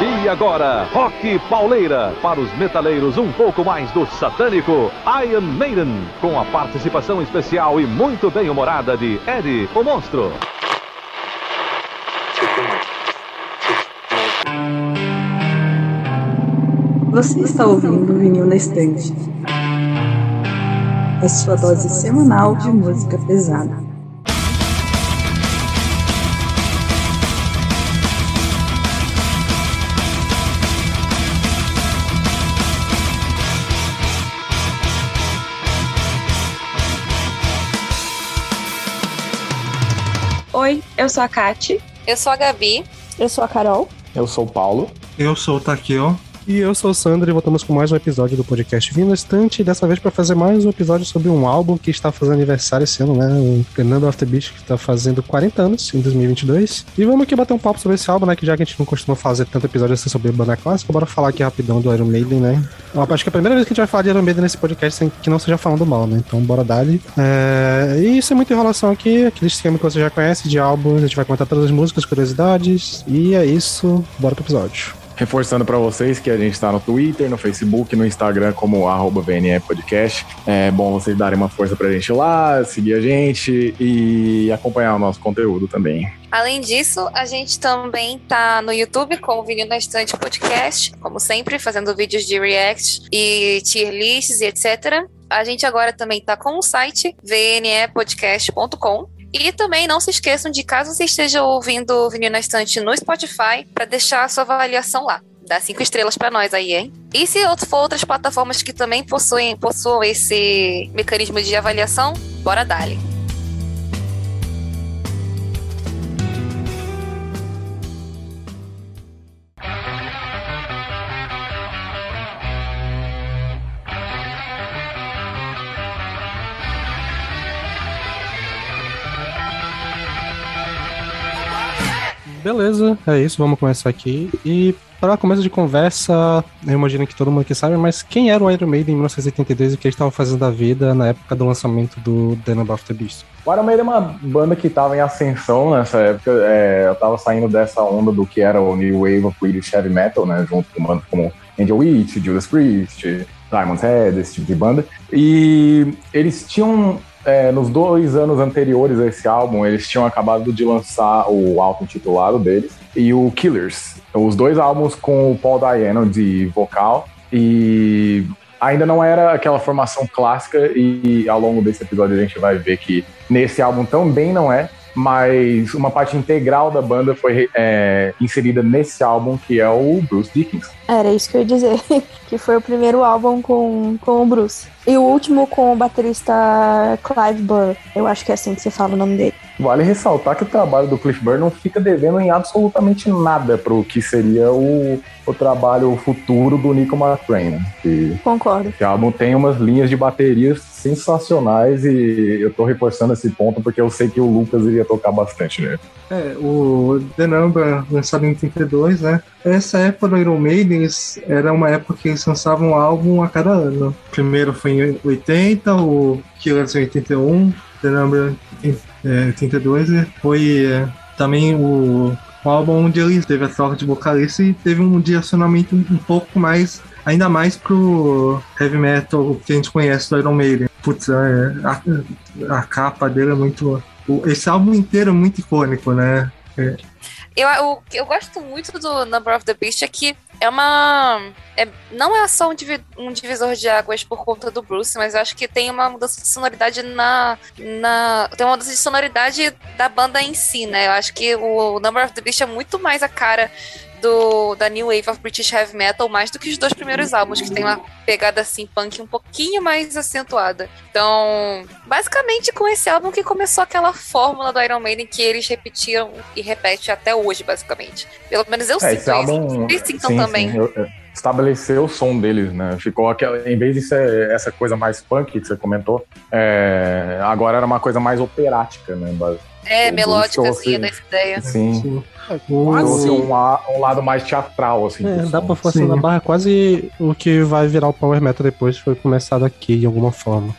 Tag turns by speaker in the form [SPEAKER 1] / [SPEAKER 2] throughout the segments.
[SPEAKER 1] E agora, Rock Pauleira, para os metaleiros um pouco mais do satânico, Iron Maiden, com a participação especial e muito bem humorada de Eddie, o monstro.
[SPEAKER 2] Você está ouvindo o Vinil na Estante. A sua dose semanal de música pesada.
[SPEAKER 3] Oi, eu sou a Kati.
[SPEAKER 4] Eu sou a Gabi.
[SPEAKER 5] Eu sou a Carol.
[SPEAKER 6] Eu sou o Paulo.
[SPEAKER 7] Eu sou o Takeo.
[SPEAKER 8] E eu sou o Sandro e voltamos com mais um episódio do podcast Vindo Estante, dessa vez para fazer mais um episódio sobre um álbum que está fazendo aniversário esse ano, né? O of the Beast, que está fazendo 40 anos em 2022. E vamos aqui bater um papo sobre esse álbum, né? Que já que a gente não costuma fazer tanto episódio assim sobre banda clássica, bora falar aqui rapidão do Iron Maiden, né? Eu acho que é a primeira vez que a gente vai falar de Iron Maiden nesse podcast sem que não seja falando mal, né? Então bora dar é... E sem muita enrolação aqui, aquele esquema que você já conhece de álbuns, a gente vai contar todas as músicas, curiosidades, e é isso, bora pro episódio.
[SPEAKER 6] Reforçando para vocês que a gente está no Twitter, no Facebook, no Instagram como arroba VNE Podcast. É bom vocês darem uma força pra gente lá, seguir a gente e acompanhar o nosso conteúdo também.
[SPEAKER 4] Além disso, a gente também tá no YouTube com o Vinil na Estante Podcast, como sempre, fazendo vídeos de react e tier lists e etc. A gente agora também tá com o site vnepodcast.com e também não se esqueçam de, caso você esteja ouvindo o Vinil na Estante no Spotify, para deixar a sua avaliação lá. Dá cinco estrelas para nós aí, hein? E se for outras plataformas que também possuem, possuam esse mecanismo de avaliação, bora dali.
[SPEAKER 8] Beleza, é isso, vamos começar aqui. E para começo de conversa, eu imagino que todo mundo aqui sabe, mas quem era o Iron Maiden em 1982 e o que eles estavam fazendo da vida na época do lançamento do The Number of the Beast?
[SPEAKER 6] O Iron Maiden é uma banda que estava em ascensão nessa época. É, eu estava saindo dessa onda do que era o New Wave of British Heavy Metal, né? Junto com bandas como Angel Witch, Judas Priest, Diamond's Head, esse tipo de banda. E eles tinham é, nos dois anos anteriores a esse álbum, eles tinham acabado de lançar o álbum titulado deles e o Killers. Os dois álbuns com o Paul Dayano de vocal e ainda não era aquela formação clássica e ao longo desse episódio a gente vai ver que nesse álbum também não é, mas uma parte integral da banda foi é, inserida nesse álbum que é o Bruce Dickinson.
[SPEAKER 5] Era isso que eu ia dizer, que foi o primeiro álbum com, com o Bruce. E o último com o baterista Clive Burr. Eu acho que é assim que você fala o nome dele.
[SPEAKER 6] Vale ressaltar que o trabalho do Cliff Burr não fica devendo em absolutamente nada para o que seria o, o trabalho futuro do Nico McCrae. Né? Que,
[SPEAKER 5] Concordo.
[SPEAKER 6] Que o álbum tem umas linhas de baterias sensacionais e eu tô reforçando esse ponto porque eu sei que o Lucas iria tocar bastante nele.
[SPEAKER 7] É, o The Number, lançado em 32, né? Essa época do Iron Maiden era uma época que eles lançavam um álbum a cada ano. O primeiro foi em 80, o Killers em 81, The Number em é, 82, e foi é, também o, o álbum onde ele teve a troca de vocalista e teve um direcionamento um, um pouco mais ainda mais pro heavy metal que a gente conhece do Iron Maiden. Putz, é, a, a, capa dele é muito. Esse álbum inteiro é muito icônico, né? É.
[SPEAKER 4] Eu, eu, eu gosto muito do Number of the Beast é que é uma. É, não é só um, um, divisor de águas por conta do Bruce, mas eu acho que tem uma mudança de sonoridade na. na tem uma mudança de sonoridade da banda em si, né? Eu acho que o Number of the Beast é muito mais a cara do, da New Wave of British Heavy Metal mais do que os dois primeiros álbuns, que tem uma pegada assim punk um pouquinho mais acentuada. Então, basicamente com esse álbum que começou aquela fórmula do Iron Maiden que eles repetiram e repetem até hoje, basicamente. Pelo menos eu é, sinto
[SPEAKER 6] esse álbum,
[SPEAKER 4] Eles sintam sim, também. Sim, eu
[SPEAKER 6] estabeleceu o som deles, né? Ficou aquela, em vez de ser essa coisa mais punk que você comentou, é, agora era uma coisa mais operática, né?
[SPEAKER 4] É, melódica, assim, dessa ideia.
[SPEAKER 6] Sim. sim. É, quase um, um, lado mais teatral, assim.
[SPEAKER 8] É, dá pra forçar na barra quase o que vai virar o Power Metal depois foi começado aqui de alguma forma.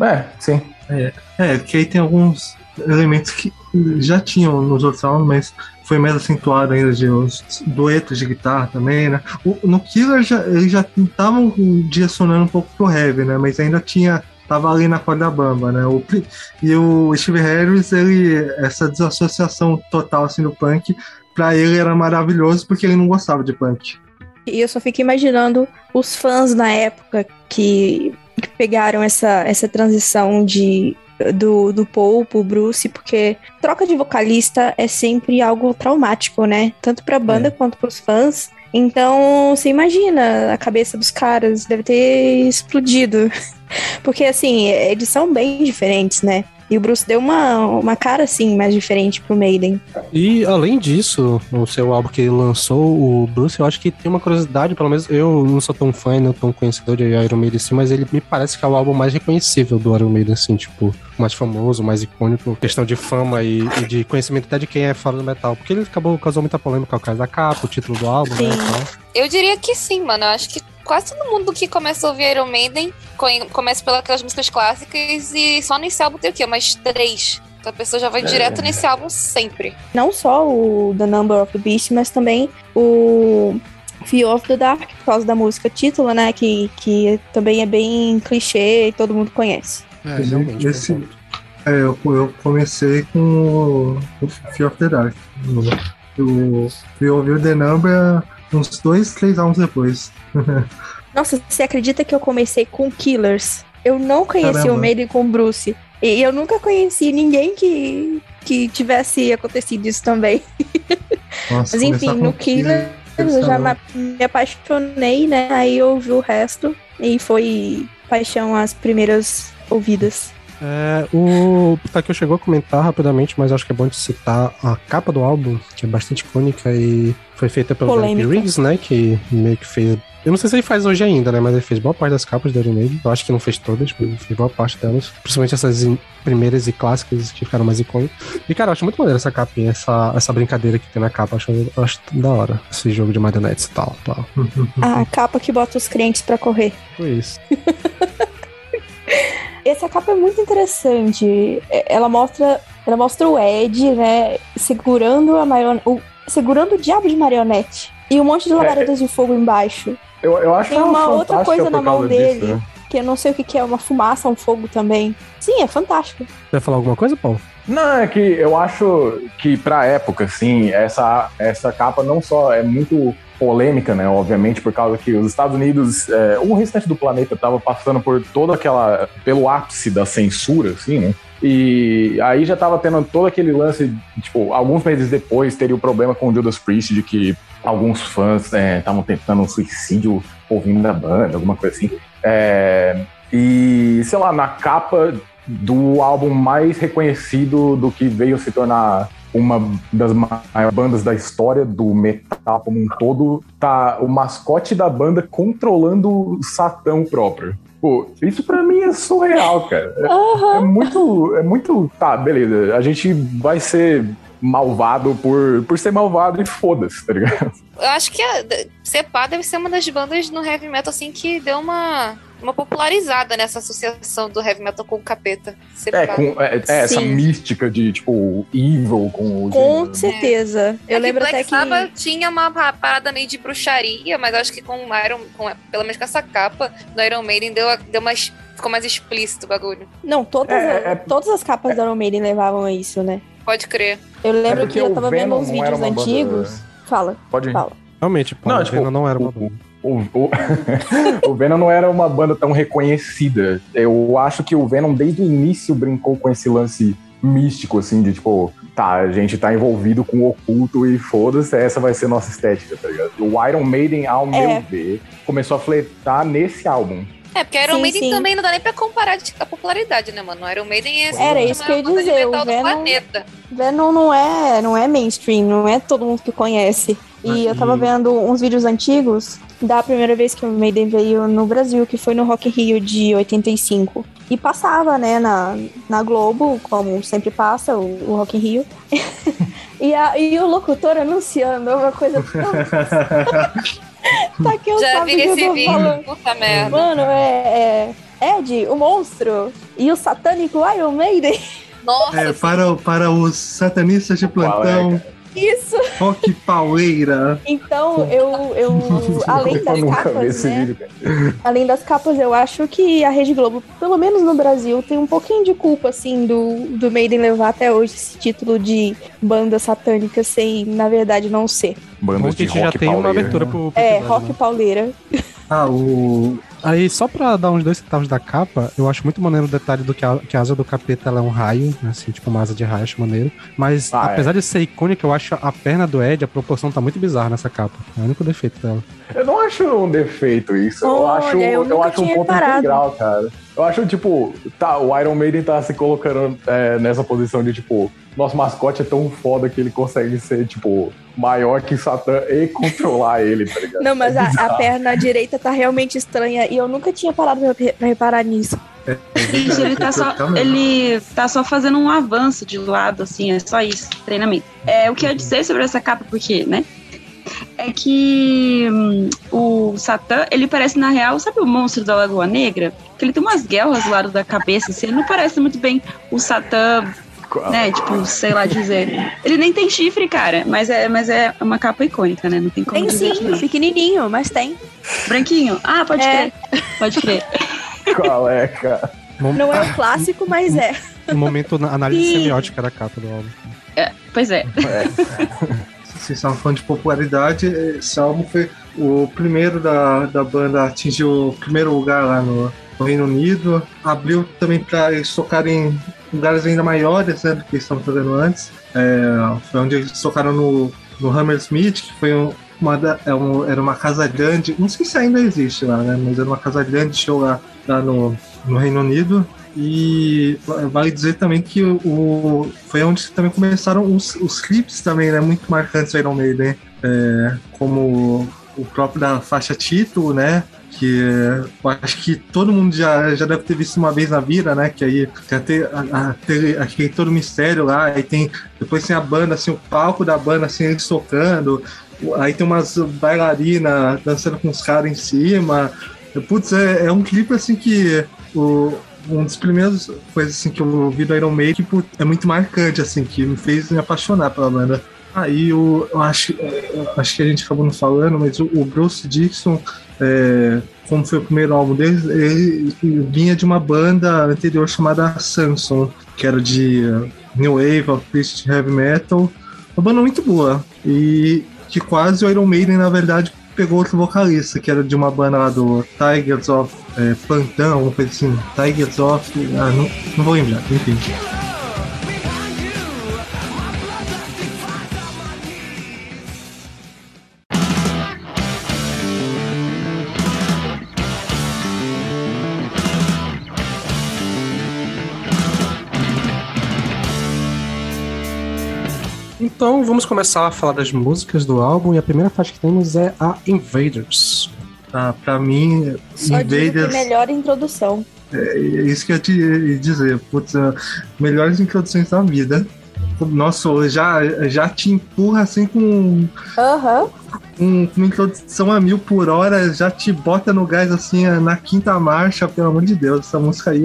[SPEAKER 6] É, sim.
[SPEAKER 7] É, é que aí tem alguns elementos que já tinham nos outros álbuns, mas foi mais acentuado ainda de os duetos de guitarra também, né? O, no Killer já, eles já estavam direcionando um pouco pro heavy, né? Mas ainda tinha tava ali na corda bamba, né? O, e o Steve Harris, ele essa desassociação total assim do punk, para ele era maravilhoso porque ele não gostava de punk.
[SPEAKER 5] E eu só fico imaginando os fãs na época que, que pegaram essa, essa transição de do, do Paul pro Bruce, porque troca de vocalista é sempre algo traumático, né? Tanto pra banda é. quanto pros fãs. Então, você imagina a cabeça dos caras, deve ter explodido. Porque, assim, eles são bem diferentes, né? E o Bruce deu uma, uma cara, assim, mais diferente pro Maiden.
[SPEAKER 8] E, além disso, no seu álbum que ele lançou, o Bruce, eu acho que tem uma curiosidade, pelo menos eu não sou tão fã, não tão conhecedor de Iron Maiden, assim, mas ele me parece que é o álbum mais reconhecível do Iron Maiden, assim, tipo, mais famoso, mais icônico, questão de fama e, e de conhecimento até de quem é fora do metal. Porque ele acabou, causou muita polêmica por causa da capa, o título do álbum,
[SPEAKER 5] sim.
[SPEAKER 8] né?
[SPEAKER 4] Eu diria que sim, mano. Eu acho que quase todo mundo que começa a ouvir Iron Maiden começa pelas músicas clássicas e só nesse álbum tem o quê? Umas três. Então a pessoa já vai é. direto nesse álbum sempre.
[SPEAKER 5] Não só o The Number of the Beast, mas também o Fear of the Dark, por causa da música título, né? Que, que também é bem clichê e todo mundo conhece.
[SPEAKER 7] É, realmente. Esse, é, eu, eu comecei com o Fear of the Dark. Eu fui ouvir o The Number uns dois, três álbuns depois.
[SPEAKER 5] Nossa, você acredita que eu comecei com Killers? Eu não conheci Caramba. o Maiden com Bruce. E eu nunca conheci ninguém que, que tivesse acontecido isso também. Nossa, Mas enfim, no Killers eu já me apaixonei, né? Aí eu ouvi o resto e foi paixão as primeiras ouvidas.
[SPEAKER 8] É, o Takeo chegou a comentar rapidamente, mas acho que é bom de citar a capa do álbum, que é bastante icônica e foi feita pelo Derek Riggs, né? Que meio que fez. Eu não sei se ele faz hoje ainda, né? Mas ele fez boa parte das capas do Iron Maiden. Eu acho que não fez todas, mas ele fez boa parte delas. Principalmente essas primeiras e clássicas que ficaram mais icônicas. E, cara, eu acho muito maneiro essa capinha, essa, essa brincadeira que tem na capa. Eu acho, eu acho da hora. Esse jogo de marionetes e tal. tal.
[SPEAKER 5] A capa que bota os crentes pra correr.
[SPEAKER 8] Foi isso.
[SPEAKER 5] Essa capa é muito interessante. É, ela mostra, ela mostra o Ed, né, segurando a marionete, segurando o diabo de marionete e um monte de labaredas é, de fogo embaixo.
[SPEAKER 6] Eu, eu acho
[SPEAKER 5] Tem uma outra coisa na mão dele, disso, né? Que eu não sei o que, que é, uma fumaça, um fogo também. Sim, é fantástico. Você
[SPEAKER 8] vai falar alguma coisa, Paulo?
[SPEAKER 6] Não, é que eu acho que pra época, assim, essa, essa capa não só é muito polêmica, né? Obviamente, por causa que os Estados Unidos, é, o restante do planeta estava passando por toda aquela. pelo ápice da censura, assim, né? E aí já tava tendo todo aquele lance, tipo, alguns meses depois teria o problema com o Judas Priest de que alguns fãs estavam é, tentando um suicídio ouvindo a banda, alguma coisa assim. É, e, sei lá, na capa do álbum mais reconhecido do que veio se tornar uma das maiores bandas da história do metal como um todo, tá o mascote da banda controlando o Satã próprio. Pô, isso pra mim é surreal, cara. É, uhum. é, muito. É muito. Tá, beleza. A gente vai ser malvado por, por ser malvado e foda-se, tá ligado?
[SPEAKER 4] Eu acho que a Sepá deve ser uma das bandas no heavy metal assim que deu uma uma popularizada nessa associação do heavy metal com o capeta.
[SPEAKER 6] É, com, é, é essa mística de, tipo, evil com o
[SPEAKER 5] Com gênero. certeza. Eu é lembro
[SPEAKER 4] Black
[SPEAKER 5] até que...
[SPEAKER 4] Sabbath tinha uma parada meio de bruxaria, mas acho que com o Iron, com, pelo menos com essa capa do Iron Maiden, deu, deu mais, ficou mais explícito o bagulho.
[SPEAKER 5] Não, todas, é, é, todas as capas do Iron Maiden levavam a isso, né?
[SPEAKER 4] Pode crer.
[SPEAKER 5] Eu lembro que eu tava vendo uns vídeos antigos. Banda... Fala.
[SPEAKER 6] Pode ir.
[SPEAKER 5] Fala.
[SPEAKER 8] Realmente, pô, não, tipo, não era uma banda
[SPEAKER 6] o, o, o, Venom não era uma banda tão reconhecida. Eu acho que o Venom, desde o início, brincou com esse lance místico, assim, de tipo, tá, a gente tá envolvido com o oculto e foda-se, essa vai ser nossa estética, tá ligado? O Iron Maiden, ao é. meu ver, começou a fletar nesse álbum.
[SPEAKER 4] É, porque Iron sim, Maiden sim. também não dá nem pra comparar a popularidade, né, mano? O Iron Maiden é
[SPEAKER 5] Era isso que eu ia dizer, o Venom, Venom não é, não é mainstream, não é todo mundo que conhece. E eu tava vendo uns vídeos antigos da primeira vez que o Maiden veio no Brasil, que foi no Rock in Rio de 85. E passava, né, na, na Globo, como sempre passa, o, o Rock in Rio. e, a, e o locutor anunciando uma coisa tão...
[SPEAKER 4] tá que eu Já vi esse vídeo, falando. puta merda.
[SPEAKER 5] Mano, é, é Ed, o monstro, e o satânico Iron Maiden.
[SPEAKER 4] Nossa,
[SPEAKER 7] é, para, para os satanistas de plantão,
[SPEAKER 5] Isso!
[SPEAKER 7] Rock pauleira.
[SPEAKER 5] Então, eu, eu além das
[SPEAKER 6] Eu
[SPEAKER 5] capas, né? Além das capas, eu acho que a Rede Globo, pelo menos no Brasil, tem um pouquinho de culpa, assim, do, do Maiden levar até hoje esse título de banda satânica sem, na verdade, não ser.
[SPEAKER 8] Bom
[SPEAKER 6] Bandas
[SPEAKER 8] que a
[SPEAKER 6] de
[SPEAKER 8] gente já
[SPEAKER 6] rock
[SPEAKER 8] tem uma
[SPEAKER 6] pauleira.
[SPEAKER 8] abertura pro, pro
[SPEAKER 5] É,
[SPEAKER 8] episódio,
[SPEAKER 5] rock
[SPEAKER 8] né?
[SPEAKER 5] pauleira.
[SPEAKER 7] Ah, o.
[SPEAKER 8] Aí, só pra dar uns dois centavos da capa, eu acho muito maneiro o detalhe do que a, que a asa do capeta ela é um raio, né, assim, tipo uma asa de raio, acho maneiro. Mas,
[SPEAKER 6] Ah, é.
[SPEAKER 8] apesar de ser icônica, eu acho a perna do Ed, a proporção tá muito bizarra nessa capa. É o único defeito dela.
[SPEAKER 6] Eu não acho um defeito isso. eu
[SPEAKER 5] Olha,
[SPEAKER 6] acho,
[SPEAKER 5] eu
[SPEAKER 6] eu acho um ponto
[SPEAKER 5] reparado.
[SPEAKER 6] integral, cara. Eu acho, tipo, tá, o Iron Maiden tá se colocando é, nessa posição de, tipo, nosso mascote é tão foda que ele consegue ser, tipo, maior que Satã e controlar ele, tá ligado?
[SPEAKER 5] Não, mas
[SPEAKER 6] É
[SPEAKER 5] a, a perna direita tá realmente estranha e eu nunca tinha parado pra, pra reparar nisso.
[SPEAKER 3] Gente, ele tá só, ele tá só fazendo um avanço de lado, assim, é só isso, treinamento. É, o que eu ia dizer sobre essa capa, porque, né? É que hum, o Satã, ele parece, na real, sabe o monstro da Lagoa Negra? Que ele tem umas guerras do lado da cabeça, assim, ele não parece muito bem o Satã, né? Tipo, sei lá dizer. Ele nem tem chifre, cara, mas é, mas é uma capa icônica, né? Não tem como
[SPEAKER 5] Tem
[SPEAKER 3] dizer
[SPEAKER 5] sim,
[SPEAKER 3] não.
[SPEAKER 5] pequenininho, mas tem.
[SPEAKER 3] Branquinho? Ah, pode
[SPEAKER 5] É.
[SPEAKER 3] crer. Pode crer.
[SPEAKER 6] Qual é, cara?
[SPEAKER 5] Não é o clássico, mas é.
[SPEAKER 8] Um momento na análise
[SPEAKER 5] Ih.
[SPEAKER 8] semiótica da capa do álbum.
[SPEAKER 3] Pois é.
[SPEAKER 7] Vocês estavam falando de popularidade, esse álbum foi o primeiro da, da banda a atingir o primeiro lugar lá no, no Reino Unido. Abriu também para eles tocarem em lugares ainda maiores né, do que estavam fazendo antes. É, foi onde eles tocaram no, no Hammersmith, que foi um- uma, da- é um- era uma casa grande, não sei se ainda existe lá, né? Mas era uma casa grande show lá, lá no, no Reino Unido. E vale dizer também que o, foi onde também começaram os, os clipes também, né? Muito marcantes do Iron Maiden, né? É, como o próprio da faixa título, né? Que eu acho que todo mundo já, já deve ter visto uma vez na vida, né? Que aí tem todo mistério lá, aí tem. Depois tem a banda, assim, o palco da banda, assim, eles tocando. Aí tem umas bailarinas dançando com os caras em cima. Putz, é, é um clipe assim que o, um dos primeiros coisas assim que eu vi do Iron Maiden putz, é muito marcante, assim, que me fez me apaixonar pela banda. Aí eu acho, eu acho que a gente acabou não falando, mas o, o Bruce Dixon, é, como foi o primeiro álbum dele, ele, ele vinha de uma banda anterior chamada Samson, que era de uh, New Wave, Christian Heavy Metal. Uma banda muito boa. E que quase o Iron Maiden, na verdade, pegou outro vocalista, que era de uma banda lá do Tigers of é, Pantão, alguma coisa assim. Tigers of. Ah, não, não vou lembrar, enfim.
[SPEAKER 8] Então vamos começar a falar das músicas do álbum e a primeira faixa que temos é a Invaders.
[SPEAKER 7] Ah, pra mim,
[SPEAKER 5] Só digo que
[SPEAKER 7] Invaders.
[SPEAKER 5] melhor introdução.
[SPEAKER 7] É isso que eu te ia dizer. Putz, melhores introduções da vida. Nossa, já, já te empurra assim com,
[SPEAKER 5] Aham.
[SPEAKER 7] com uma introdução a mil por hora, já te bota no gás assim na quinta marcha, pelo amor de Deus. Essa música aí.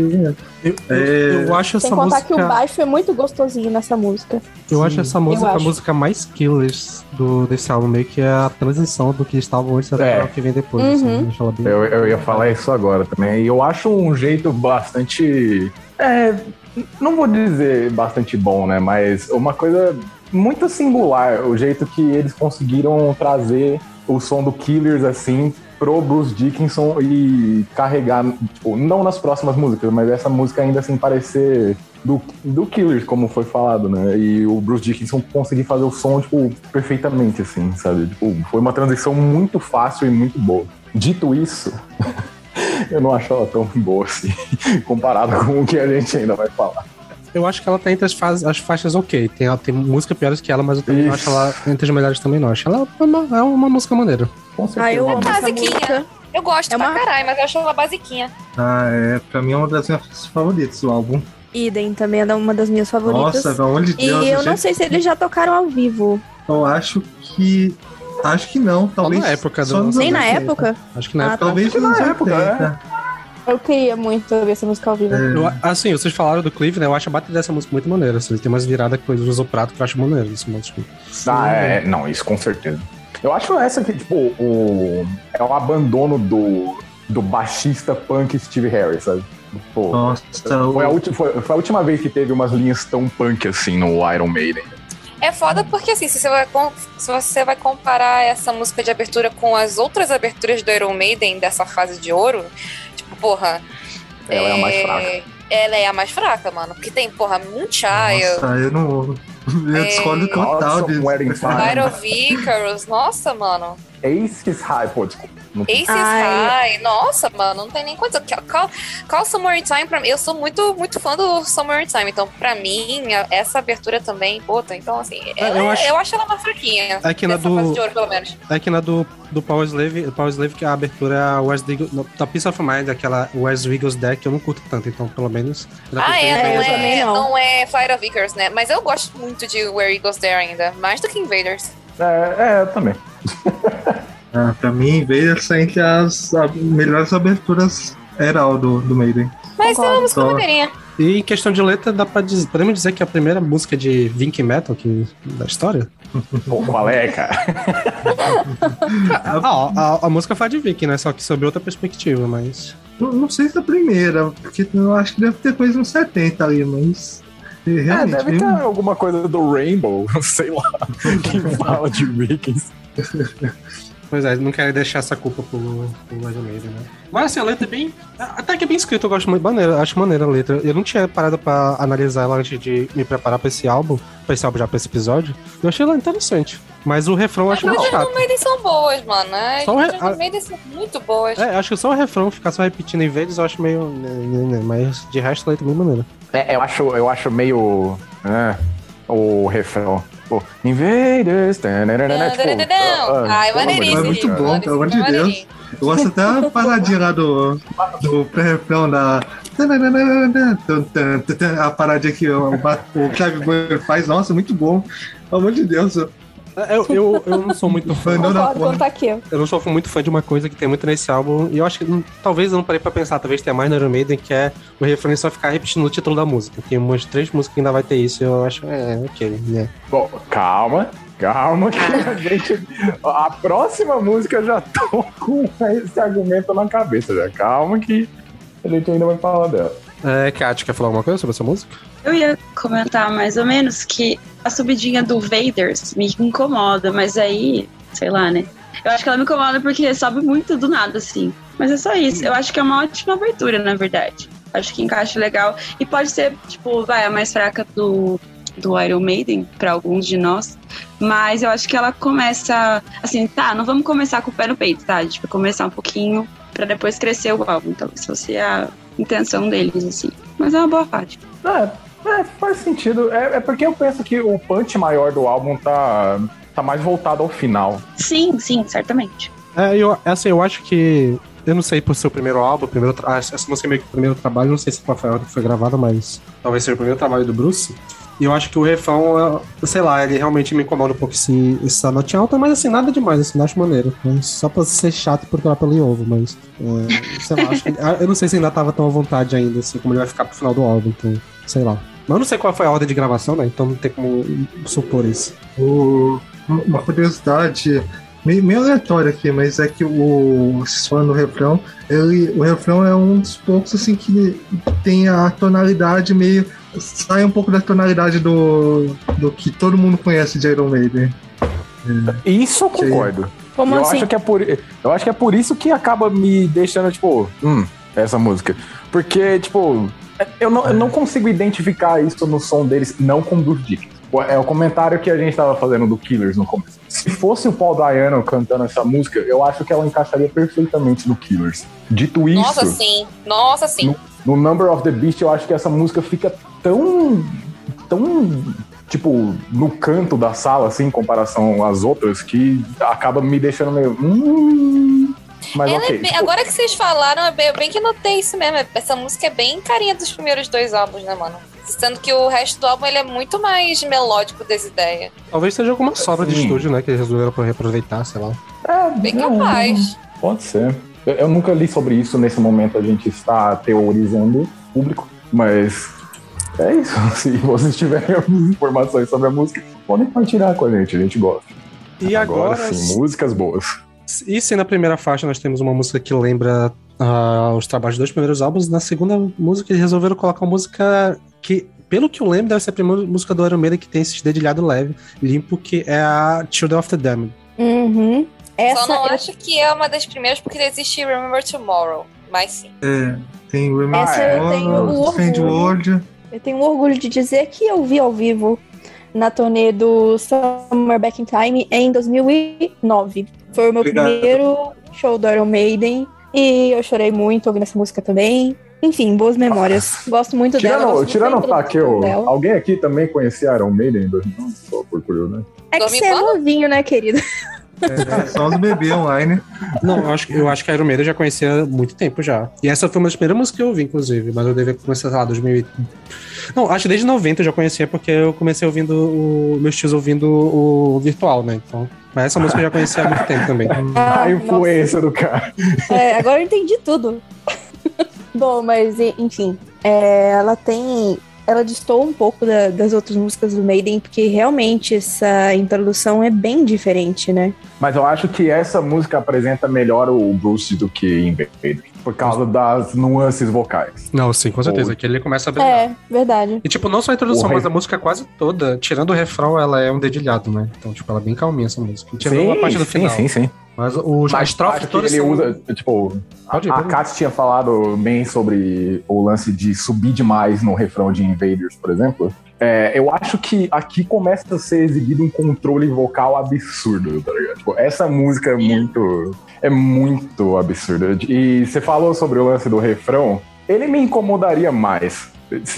[SPEAKER 8] Eu,
[SPEAKER 7] É.
[SPEAKER 8] eu acho
[SPEAKER 5] Sem
[SPEAKER 8] essa
[SPEAKER 5] contar
[SPEAKER 8] música.
[SPEAKER 5] que o baixo é muito gostosinho nessa música.
[SPEAKER 8] Eu acho essa música a
[SPEAKER 5] acho.
[SPEAKER 8] música mais killers do, desse álbum, meio que é a transição do que estavam antes até
[SPEAKER 6] É.
[SPEAKER 8] o que vem depois.
[SPEAKER 5] Uhum.
[SPEAKER 8] assim, ela bem-
[SPEAKER 6] Eu, eu ia falar isso agora também. E eu acho um jeito bastante. É, não vou dizer bastante bom, né? Mas uma coisa muito singular, o jeito que eles conseguiram trazer o som do Killers assim pro Bruce Dickinson e carregar, tipo, não nas próximas músicas, mas essa música ainda assim parecer do, do Killers, como foi falado, né? E o Bruce Dickinson conseguir fazer o som, tipo, perfeitamente, assim, sabe? Tipo, foi uma transição muito fácil e muito boa. Dito isso, eu não acho ela tão boa assim, comparado com o que a gente ainda vai falar.
[SPEAKER 8] Eu acho que ela tá entre as, faz- as faixas ok. Tem, tem música piores que ela, mas eu também não
[SPEAKER 6] Isso.
[SPEAKER 8] acho ela entre as melhores também, não. Acho ela uma, é uma música maneira.
[SPEAKER 6] Com certeza.
[SPEAKER 5] Ah, eu amo essa
[SPEAKER 4] basiquinha.
[SPEAKER 5] música.
[SPEAKER 4] Eu gosto
[SPEAKER 5] É
[SPEAKER 4] pra
[SPEAKER 5] uma-
[SPEAKER 4] caralho, mas eu acho ela basiquinha.
[SPEAKER 7] Ah, é, pra mim é uma das minhas favoritas do álbum.
[SPEAKER 5] Idem também é uma das minhas favoritas.
[SPEAKER 7] Nossa, pelo amor de
[SPEAKER 5] e
[SPEAKER 7] Deus.
[SPEAKER 5] eu
[SPEAKER 7] gente,
[SPEAKER 5] não sei se eles já tocaram ao vivo.
[SPEAKER 7] Eu acho que. Acho que não, talvez.
[SPEAKER 8] na época
[SPEAKER 7] só
[SPEAKER 8] do-
[SPEAKER 5] Nem na
[SPEAKER 7] 80.
[SPEAKER 5] época.
[SPEAKER 8] Acho que na
[SPEAKER 5] Ah,
[SPEAKER 8] época.
[SPEAKER 7] Talvez
[SPEAKER 6] Acho que na época,
[SPEAKER 7] 80.
[SPEAKER 5] Eu queria muito ouvir essa música ao vivo.
[SPEAKER 7] É.
[SPEAKER 8] Eu- assim, vocês falaram do Cliff, né? Eu acho a bateria dessa música muito maneira. Assim, tem umas viradas que eles usam o prato que eu acho maneiro nesse música.
[SPEAKER 6] Ah, é, não, isso com certeza. Eu acho essa que, tipo, o, é o abandono do, do baixista punk Steve Harris, sabe? Pô,
[SPEAKER 7] Nossa,
[SPEAKER 6] foi, a
[SPEAKER 7] o-
[SPEAKER 6] ulti- foi- foi a última vez que teve umas linhas tão punk assim no Iron Maiden.
[SPEAKER 4] É foda porque assim, se você, vai, se você vai comparar essa música de abertura com as outras aberturas do Iron Maiden dessa fase de ouro, tipo, porra.
[SPEAKER 6] Ela é a mais fraca.
[SPEAKER 4] Ela é a mais fraca, mano. Porque tem, porra, Moonchild,
[SPEAKER 7] Nossa, eu não. Eu
[SPEAKER 4] É,
[SPEAKER 7] discordo total
[SPEAKER 6] Nossa,
[SPEAKER 7] disso.
[SPEAKER 6] Wedding Fire.
[SPEAKER 4] Light of Icarus. Nossa, mano.
[SPEAKER 6] Aces High, pô, desculpa. Não-
[SPEAKER 4] Aces
[SPEAKER 5] Ai.
[SPEAKER 4] High. Nossa, mano, não tem nem coisa. Call, Call Summer in Time, pra mim, eu sou muito, muito fã do Summer in Time. Então, pra mim, essa abertura também, puta. Então, assim, ela-
[SPEAKER 8] eu
[SPEAKER 4] eu,
[SPEAKER 8] acho-
[SPEAKER 4] acho... ela mais fraquinha.
[SPEAKER 8] É que na do-
[SPEAKER 4] de ouro, pelo menos.
[SPEAKER 8] É que na do, do Power Slave, Power Slave que a abertura é a West Eagles, no- da Peace of Mind, aquela West Eagles Deck, eu não curto tanto, então pelo menos.
[SPEAKER 4] Ah, é,
[SPEAKER 5] eu
[SPEAKER 4] não é,
[SPEAKER 5] não.
[SPEAKER 4] não é Flight of Icarus, né? Mas eu gosto muito de Where Eagles There ainda. Mais do que Invaders.
[SPEAKER 6] É, é, eu também.
[SPEAKER 7] Ah, pra mim, veio essa entre as a- melhores aberturas Herald do, do Maiden.
[SPEAKER 4] Mas
[SPEAKER 5] Concordo.
[SPEAKER 4] é uma música
[SPEAKER 7] Só-
[SPEAKER 4] maneirinha.
[SPEAKER 8] E em questão de letra, dá pra dizer, podemos dizer que é a primeira música de Vink Metal que, da história?
[SPEAKER 6] Pô, qual é, cara?
[SPEAKER 8] Ah, a, a música fala de Vink, né? Só que sob outra perspectiva, mas.
[SPEAKER 7] Não, não sei se é a primeira, porque eu acho que deve ter coisa uns 70 ali, mas.
[SPEAKER 6] É, deve ter alguma coisa do Rainbow, sei lá, que fala de Vikings.
[SPEAKER 8] Pois é, não quero deixar essa culpa pro, pro Maiden, né? Mas assim, a letra é bem. Até que é bem escrita, eu gosto muito maneira, acho maneira a letra. Eu não tinha parado pra analisar ela antes de me preparar pra esse álbum, pra esse álbum já pra esse episódio. Eu achei ela interessante. Mas o refrão eu acho
[SPEAKER 4] Mas
[SPEAKER 8] muito
[SPEAKER 4] as
[SPEAKER 8] chato.
[SPEAKER 4] do Maiden são boas, mano. As
[SPEAKER 8] Só re-
[SPEAKER 4] do Maiden são muito boas.
[SPEAKER 8] É, acho que só o refrão ficar só repetindo em vezes eu acho meio. né, né, né, Mas de resto letra é bem maneira.
[SPEAKER 6] É, eu acho, eu acho meio. é, o refrão. Pô, Invaders. tipo, ah,
[SPEAKER 4] Ai, maneiríssimo.
[SPEAKER 7] É muito bom, pelo amor de
[SPEAKER 4] é
[SPEAKER 7] Deus. Eu gosto até a paradinha lá do, do pré-refrão da. A paradinha que o, o Burr faz, nossa, muito bom. Pelo amor de Deus. Eu-
[SPEAKER 8] É, Eu, eu, eu não sou muito fã.
[SPEAKER 7] Mandou na
[SPEAKER 5] Concordo
[SPEAKER 7] porra.
[SPEAKER 5] com o Takeo.
[SPEAKER 8] Eu não sou muito fã de uma coisa que tem muito nesse álbum. E eu acho que hum, talvez eu não parei pra pensar, talvez tenha mais no Iron Maiden, que é o refrão só ficar repetindo o título da música. Tem umas três músicas que ainda vai ter isso. e Eu acho, é, ok, né?
[SPEAKER 6] Bom, calma, calma, que a gente. A próxima música eu já tô com esse argumento na cabeça já. Calma que a gente ainda vai falar dela.
[SPEAKER 8] É, Kat, quer falar alguma coisa sobre essa música?
[SPEAKER 3] Eu ia comentar mais ou menos que a subidinha do Vaders me incomoda, mas aí, sei lá, né? Eu acho que ela me incomoda porque sobe muito do nada, assim. Mas é só isso. Eu acho que é uma ótima abertura, na verdade. Acho que encaixa legal. E pode ser, tipo, vai, a mais fraca do, do Iron Maiden, pra alguns de nós. Mas eu acho que ela começa. Assim, tá, não vamos começar com o pé no peito, tá? A gente vai começar um pouquinho pra depois crescer o álbum. Então, se fosse a intenção deles, assim. Mas é uma boa parte.
[SPEAKER 6] É, é, faz sentido. É, é porque eu penso que o punch maior do álbum tá, tá mais voltado ao final.
[SPEAKER 3] Sim, sim, certamente.
[SPEAKER 8] É, eu, assim, eu acho que. Eu não sei por ser o primeiro álbum, o primeiro essa música é meio que o primeiro trabalho, não sei se foi a hora que foi gravada, mas talvez seja o primeiro trabalho do Bruce. E eu acho que o refrão, é- sei lá, ele realmente me incomoda um pouco esse, essa notinha alta, mas assim, nada demais, assim, acho maneiro. Mas só pra ser chato e procurar pelo ovo, mas. é, sei lá, acho que, eu não sei se ainda tava tão à vontade ainda, assim, como ele vai ficar pro final do álbum, então, sei lá. Mas eu não sei qual foi a ordem de gravação, né? Então não tem como supor isso.
[SPEAKER 7] O- uma curiosidade meio, meio aleatória aqui, mas é que o falando do refrão, ele, o refrão é um dos poucos assim que tem a tonalidade meio sai um pouco da tonalidade do, do que todo mundo conhece de Iron Maiden.
[SPEAKER 6] Isso eu concordo.
[SPEAKER 5] Como
[SPEAKER 6] eu,
[SPEAKER 5] assim?
[SPEAKER 6] acho que é por, eu acho que é por isso que acaba me deixando, tipo, hum, essa música. Porque, tipo, eu não, eu não consigo identificar isso no som deles, não com o Bruce Dickinson. É o comentário que a gente tava fazendo do Killers no começo. Se fosse o Paul Dayano cantando essa música, eu acho que ela encaixaria perfeitamente no Killers. Dito isso,
[SPEAKER 4] Nossa, sim. Nossa, sim.
[SPEAKER 6] no Number of the Beast, eu acho que essa música fica tão. tão. tipo, no canto da sala, assim, em comparação às outras, que acaba me deixando meio. Hum, mas
[SPEAKER 4] Ela é
[SPEAKER 6] ok.
[SPEAKER 4] bem-
[SPEAKER 6] tipo,
[SPEAKER 4] agora que vocês falaram, é bem, bem que notei isso mesmo. Essa música é bem carinha dos primeiros dois álbuns, né, mano? Sendo que o resto do álbum ele é muito mais melódico das ideias.
[SPEAKER 8] Talvez seja alguma sobra de
[SPEAKER 6] Sim.
[SPEAKER 8] estúdio, né? Que eles resolveram reaproveitar, sei lá.
[SPEAKER 6] é,
[SPEAKER 4] Bem
[SPEAKER 6] não,
[SPEAKER 4] capaz.
[SPEAKER 6] Pode ser. Eu, eu nunca li sobre isso nesse momento, a gente está teorizando público, mas é isso. Se vocês tiverem algumas informações sobre a música, podem compartilhar com a gente, a gente gosta.
[SPEAKER 8] E agora,
[SPEAKER 6] agora sim, músicas boas.
[SPEAKER 8] E se na primeira faixa nós temos uma música que lembra uh, os trabalhos dos dois primeiros álbuns, na segunda música eles resolveram colocar uma música que, pelo que eu lembro, deve ser a primeira música do Iron Maiden que tem esse dedilhado leve, limpo, que é a Children of the Damned.
[SPEAKER 5] Uhum. Essa
[SPEAKER 4] Só não
[SPEAKER 5] eu-
[SPEAKER 4] acho que é uma das primeiras porque existe Remember Tomorrow. Mas sim.
[SPEAKER 7] É, tem o
[SPEAKER 5] Essa eu Eu tenho orgulho de dizer que eu vi ao vivo na turnê do Summer Back in Time em 2009. Foi o meu
[SPEAKER 7] Obrigado.
[SPEAKER 5] primeiro show do Iron Maiden e eu chorei muito ouvindo essa música também. Enfim, boas memórias. Gosto muito dela.
[SPEAKER 6] Tirando,
[SPEAKER 5] gosto
[SPEAKER 6] tirando o
[SPEAKER 5] introdução dela.
[SPEAKER 6] alguém aqui também conhecia Iron Maiden em 2009? Só por curiosidade.
[SPEAKER 5] É que você é novinho, né, querido?
[SPEAKER 7] É, só os bebês online.
[SPEAKER 8] Não, eu acho, eu acho que a Iron Maiden eu já conhecia há muito tempo já. E essa foi uma das primeiras músicas que eu ouvi, inclusive, mas eu devia começar, sei lá, 2000 Não, acho que desde 90 eu já conhecia, porque eu comecei ouvindo o... meus tios ouvindo o virtual, né, então... Mas essa música eu já conhecia há muito tempo também.
[SPEAKER 5] Ah,
[SPEAKER 6] a influência do cara.
[SPEAKER 5] É, agora eu entendi tudo. Bom, mas enfim, é, ela tem. Ela distou um pouco da- das outras músicas do Maiden, porque realmente essa introdução é bem diferente, né?
[SPEAKER 6] Mas eu acho que essa música apresenta melhor o Bruce do que Invader. Por causa das nuances vocais.
[SPEAKER 8] Não, sim, com certeza,
[SPEAKER 6] Oi.
[SPEAKER 8] que ele começa a brilhar.
[SPEAKER 5] É, verdade.
[SPEAKER 8] E, tipo, não só a introdução,
[SPEAKER 6] O
[SPEAKER 8] mas a música quase toda, tirando o refrão, ela é um dedilhado, né? Então, tipo, ela é bem calminha essa música. Tirando a parte do final.
[SPEAKER 6] sim, sim.
[SPEAKER 8] Mas o, a
[SPEAKER 6] Mas acho que ele usa, tipo,
[SPEAKER 8] Pode ir,
[SPEAKER 6] a, a
[SPEAKER 8] pode ir.
[SPEAKER 6] Kat tinha falado bem sobre o lance de subir demais no refrão de Invaders, por exemplo. É, eu acho que aqui começa a ser exibido um controle vocal absurdo, tá ligado? Tipo, essa música é muito. É muito absurda. E você falou sobre o lance do refrão, ele me incomodaria mais.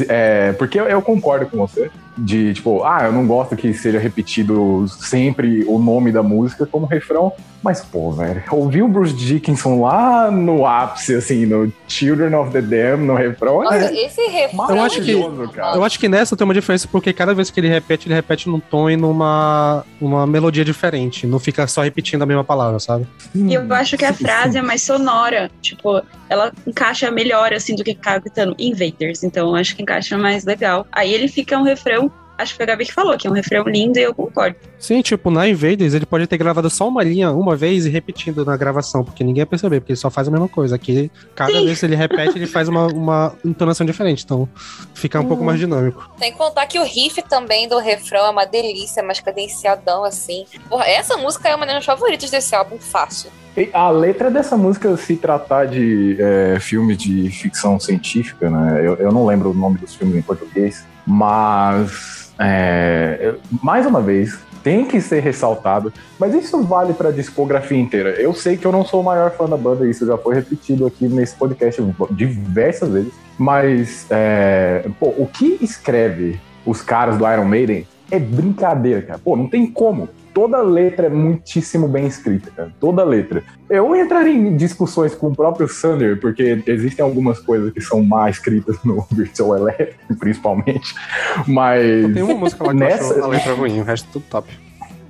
[SPEAKER 6] É, porque eu, eu concordo com você. De tipo, ah, eu não gosto que seja repetido sempre o nome da música como refrão. Mas, pô, velho, ouvir o Bruce Dickinson lá no ápice, assim, no Children of the Damned, no refrão,
[SPEAKER 4] Nossa,
[SPEAKER 6] é
[SPEAKER 4] esse refrão.
[SPEAKER 8] Eu acho que-
[SPEAKER 6] maravilhoso, cara.
[SPEAKER 8] Eu acho que nessa tem uma diferença, porque cada vez que ele repete, ele repete num tom e numa uma melodia diferente. Não fica só repetindo a mesma palavra, sabe?
[SPEAKER 3] E eu acho que a frase é mais sonora. Tipo, ela encaixa melhor, assim, do que ficar gritando Invaders. Então, eu acho que encaixa mais legal. Aí ele fica um refrão. Acho que foi a Gabi que falou, que é um refrão lindo e eu concordo.
[SPEAKER 8] Sim, tipo, na Invaders ele pode ter gravado só uma linha uma vez e repetindo na gravação, porque ninguém ia perceber, porque ele só faz a mesma coisa. Aqui, cada
[SPEAKER 3] Sim.
[SPEAKER 8] vez que ele repete, ele faz uma, uma entonação diferente. Então, fica um pouco mais dinâmico.
[SPEAKER 4] Tem que contar que o riff também do refrão é uma delícia, mais cadenciadão, assim. Porra, essa música é uma das minhas favoritas desse álbum, fácil.
[SPEAKER 6] A letra dessa música, se tratar de é, filmes de ficção científica, né? Eu, eu não lembro o nome dos filmes em português, mas é, mais uma vez tem que ser ressaltado. Mas isso vale para a discografia inteira. Eu sei que eu não sou o maior fã da banda, isso já foi repetido aqui nesse podcast diversas vezes. Mas é, pô, o que escreve os caras do Iron Maiden é brincadeira, cara. Pô, não tem como. Toda letra é muitíssimo bem escrita, cara. Toda letra. Eu entraria em discussões com o próprio Sander, porque existem algumas coisas que são mal escritas no Virtual Electric, principalmente. Mas
[SPEAKER 8] Tem uma música lá que
[SPEAKER 6] Nessa-
[SPEAKER 8] a letra ruim, o resto tudo top.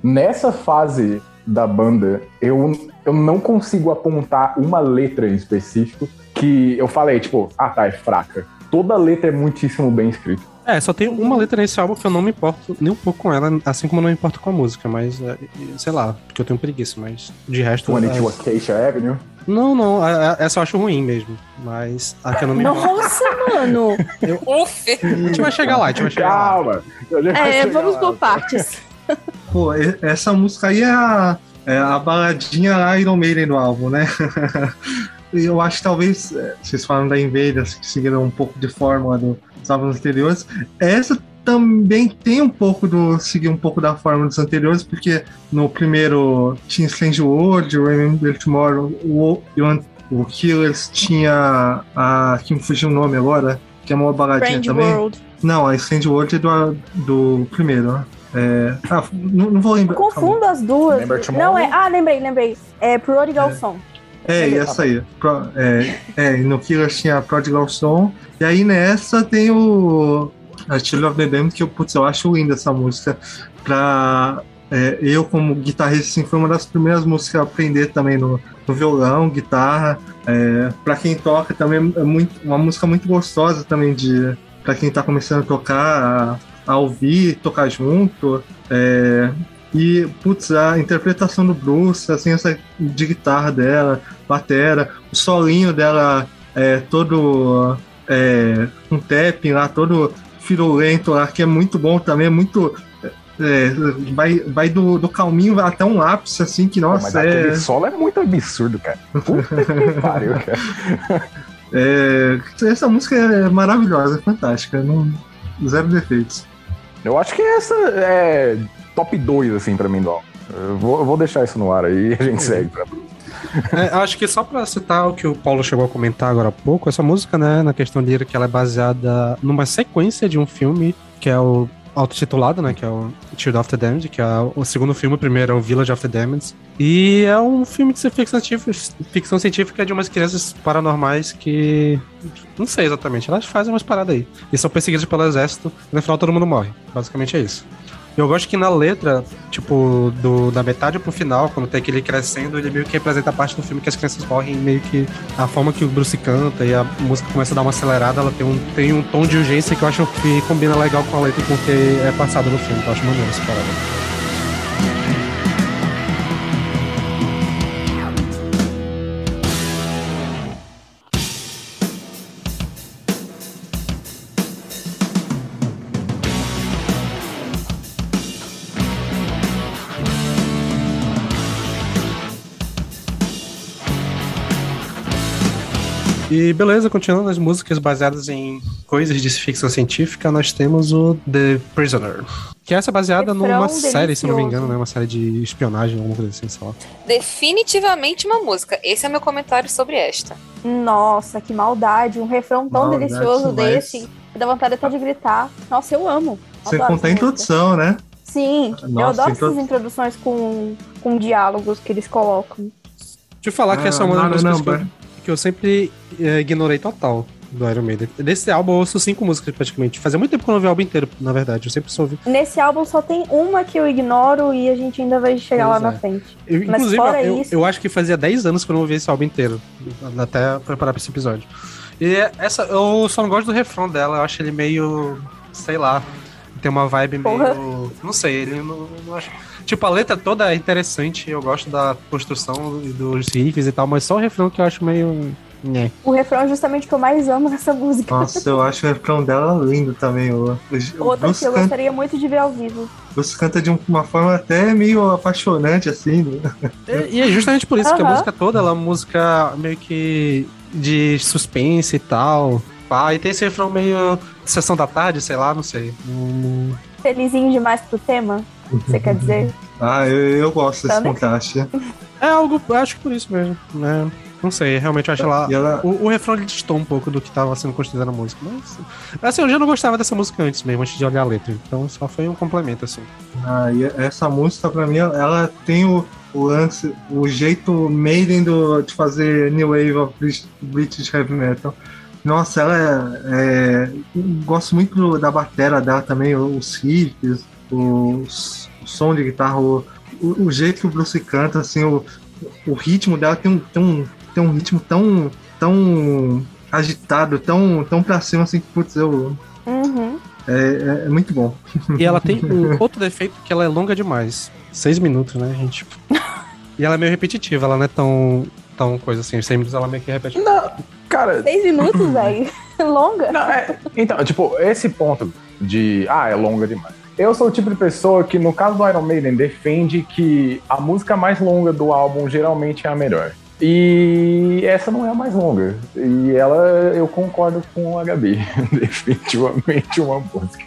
[SPEAKER 6] nessa fase da banda, eu, eu não consigo apontar uma letra em específico que eu falei, tipo, ah tá, é fraca. Toda letra é muitíssimo bem escrita.
[SPEAKER 8] É, só tem uma letra nesse álbum que eu não me importo nem um pouco com ela, assim como eu não me importo com a música, mas é, sei lá, porque eu tenho preguiça, mas de resto.
[SPEAKER 6] 22
[SPEAKER 8] as-
[SPEAKER 6] Acacia Avenue.
[SPEAKER 8] Não, não, a- a- essa eu acho ruim mesmo, mas a que eu não me importo.
[SPEAKER 5] Nossa, mano!
[SPEAKER 4] Uf!
[SPEAKER 8] A gente vai chegar lá, a gente vai chegar lá.
[SPEAKER 6] Calma. a gente vai
[SPEAKER 5] É, vamos
[SPEAKER 6] lá.
[SPEAKER 5] por partes.
[SPEAKER 7] Pô, essa música aí é a, é a baladinha Iron Maiden do álbum, né? E Eu acho que talvez, é, vocês falam da Invaders, que seguiram um pouco de fórmula do- dos álbuns anteriores. Essa também tem um pouco do. seguir um pouco da fórmula dos anteriores, porque no primeiro tinha Strange World, Remember Tomorrow, o, o, o Killers tinha a. que me fugiu o nome agora, que é uma baladinha
[SPEAKER 5] Strange
[SPEAKER 7] também.
[SPEAKER 5] World.
[SPEAKER 7] Não, a Strange World é do, do primeiro, né? É, ah, não, não vou lembrar.
[SPEAKER 5] Confundo as duas. Não, é. Ah, lembrei, lembrei. É Prodigal Song.
[SPEAKER 7] É, e essa aí. Pro- é, é, no Killers tinha a Prodigal Song. E aí nessa tem o. A Children of the Damned, que eu, putz, eu acho linda essa música. Pra é, eu, como guitarrista, assim, foi uma das primeiras músicas a aprender também no, no violão, guitarra. É, para quem toca também é muito, uma música muito gostosa também de para quem tá começando a tocar, a, a ouvir, tocar junto. É, e, putz, a interpretação do Bruce, assim, essa de guitarra dela, batera, o solinho dela é todo é, um tapping lá, todo firulento lá, que é muito bom também, é muito é, vai, vai do, do calminho até um ápice, assim, que nossa. Mas
[SPEAKER 6] é... solo é muito absurdo, cara. Puta que pariu, cara.
[SPEAKER 7] É, essa música é maravilhosa, é fantástica. Não, zero defeitos.
[SPEAKER 6] Eu acho que essa é top 2, assim, pra mim, do eu vou, vou deixar isso no ar aí e a gente segue pra
[SPEAKER 8] é, acho que só pra citar o que o Paulo chegou a comentar agora há pouco, essa música, né, na questão de que ela é baseada numa sequência de um filme que é o autotitulado, né? Que é o Shield of the Damned, que é o segundo filme, o primeiro é o Village of the Damned. E é um filme de ficção científica de umas crianças paranormais que. Não sei exatamente, elas fazem umas paradas aí. E são perseguidas pelo exército, e no final todo mundo morre. Basicamente é isso. Eu gosto que na letra, tipo, do, da metade pro final, quando tem aquele crescendo, ele meio que representa a parte do filme que as crianças morrem, meio que a forma que o Bruce canta e a música começa a dar uma acelerada, ela tem um, tem um tom de urgência que eu acho que combina legal com a letra porque é passado no filme, então eu acho maneiro essa parada. E beleza, continuando as músicas baseadas em coisas de ficção científica, nós temos o The Prisoner. Que essa é baseada Refrão numa delicioso. série, se não me engano, né? Uma série de espionagem, alguma coisa assim, sei lá.
[SPEAKER 4] Definitivamente uma música. Esse é meu comentário sobre esta.
[SPEAKER 5] Nossa, que maldade. Um refrão tão maldade, delicioso desse. Que dá vontade até de gritar. Nossa, eu amo.
[SPEAKER 7] Você conta a introdução, né?
[SPEAKER 5] Sim, Nossa, eu adoro essas introduções com, com diálogos que eles colocam.
[SPEAKER 8] Deixa eu falar ah, que essa é uma das músicas que eu sempre é, ignorei total do Iron Maiden. Desse álbum eu ouço cinco músicas praticamente. Fazia muito tempo que eu não vi o álbum inteiro, na verdade. Eu sempre soube.
[SPEAKER 5] Nesse álbum só tem uma que eu ignoro e a gente ainda vai chegar pois lá é. na frente.
[SPEAKER 8] Eu, Mas inclusive, fora eu, isso... eu acho que fazia 10 anos que eu não ouvi esse álbum inteiro. Até preparar pra esse episódio. E essa, eu só não gosto do refrão dela. Eu acho ele meio. sei lá. Tem uma vibe Porra. meio. Não sei, ele não, não acho. Tipo, a letra toda é interessante, eu gosto da construção dos riffs e tal, mas só o refrão que eu acho meio.
[SPEAKER 5] É. O refrão é justamente o que eu mais amo nessa música.
[SPEAKER 7] Nossa, eu acho o refrão dela lindo também. O,
[SPEAKER 5] o Outra Bruce que eu canta... gostaria muito de ver ao vivo.
[SPEAKER 7] Você canta de uma forma até meio apaixonante, assim. Né?
[SPEAKER 8] E, e, é justamente por isso que a música toda ela é uma música meio que de suspense e tal. Ah, e tem esse refrão meio sessão da tarde, sei lá, não sei. Hum...
[SPEAKER 5] Felizinho demais pro tema? Você quer dizer?
[SPEAKER 7] Ah, eu, eu gosto desse contraste.
[SPEAKER 8] É algo, acho que por isso mesmo, né? Não sei, realmente eu acho ela. ela... O, o refrão distou um pouco do que estava sendo construído na música. Mas. Assim, eu já não gostava dessa música antes mesmo, antes de olhar a letra. Então só foi um complemento, assim.
[SPEAKER 7] Ah, e essa música, pra mim, ela tem o, o lance, o jeito Maiden do, de fazer New Wave of British Heavy Metal. Nossa, ela é. é gosto muito da batera dela também, os riffs, os, o som de guitarra, o, o, o, jeito que o Bruce canta, assim, o, o ritmo dela tem um, tem um, tem um ritmo tão, tão agitado, tão, tão pra cima, assim, que, putz, eu. Uhum. É, é, é, muito bom.
[SPEAKER 8] E ela tem um outro defeito que ela é longa demais. Seis minutos, né, gente? E ela é meio repetitiva, ela não é tão, tão coisa assim. Seis minutos ela meio que repete.
[SPEAKER 6] Não, cara.
[SPEAKER 5] Seis minutos, velho. longa.
[SPEAKER 6] Não, é, então, tipo, esse ponto de. Ah, é longa demais. Eu sou o tipo de pessoa que, no caso do Iron Maiden, defende que a música mais longa do álbum geralmente é a melhor. E essa não é a mais longa. E ela, eu concordo com a Gabi. Definitivamente uma música.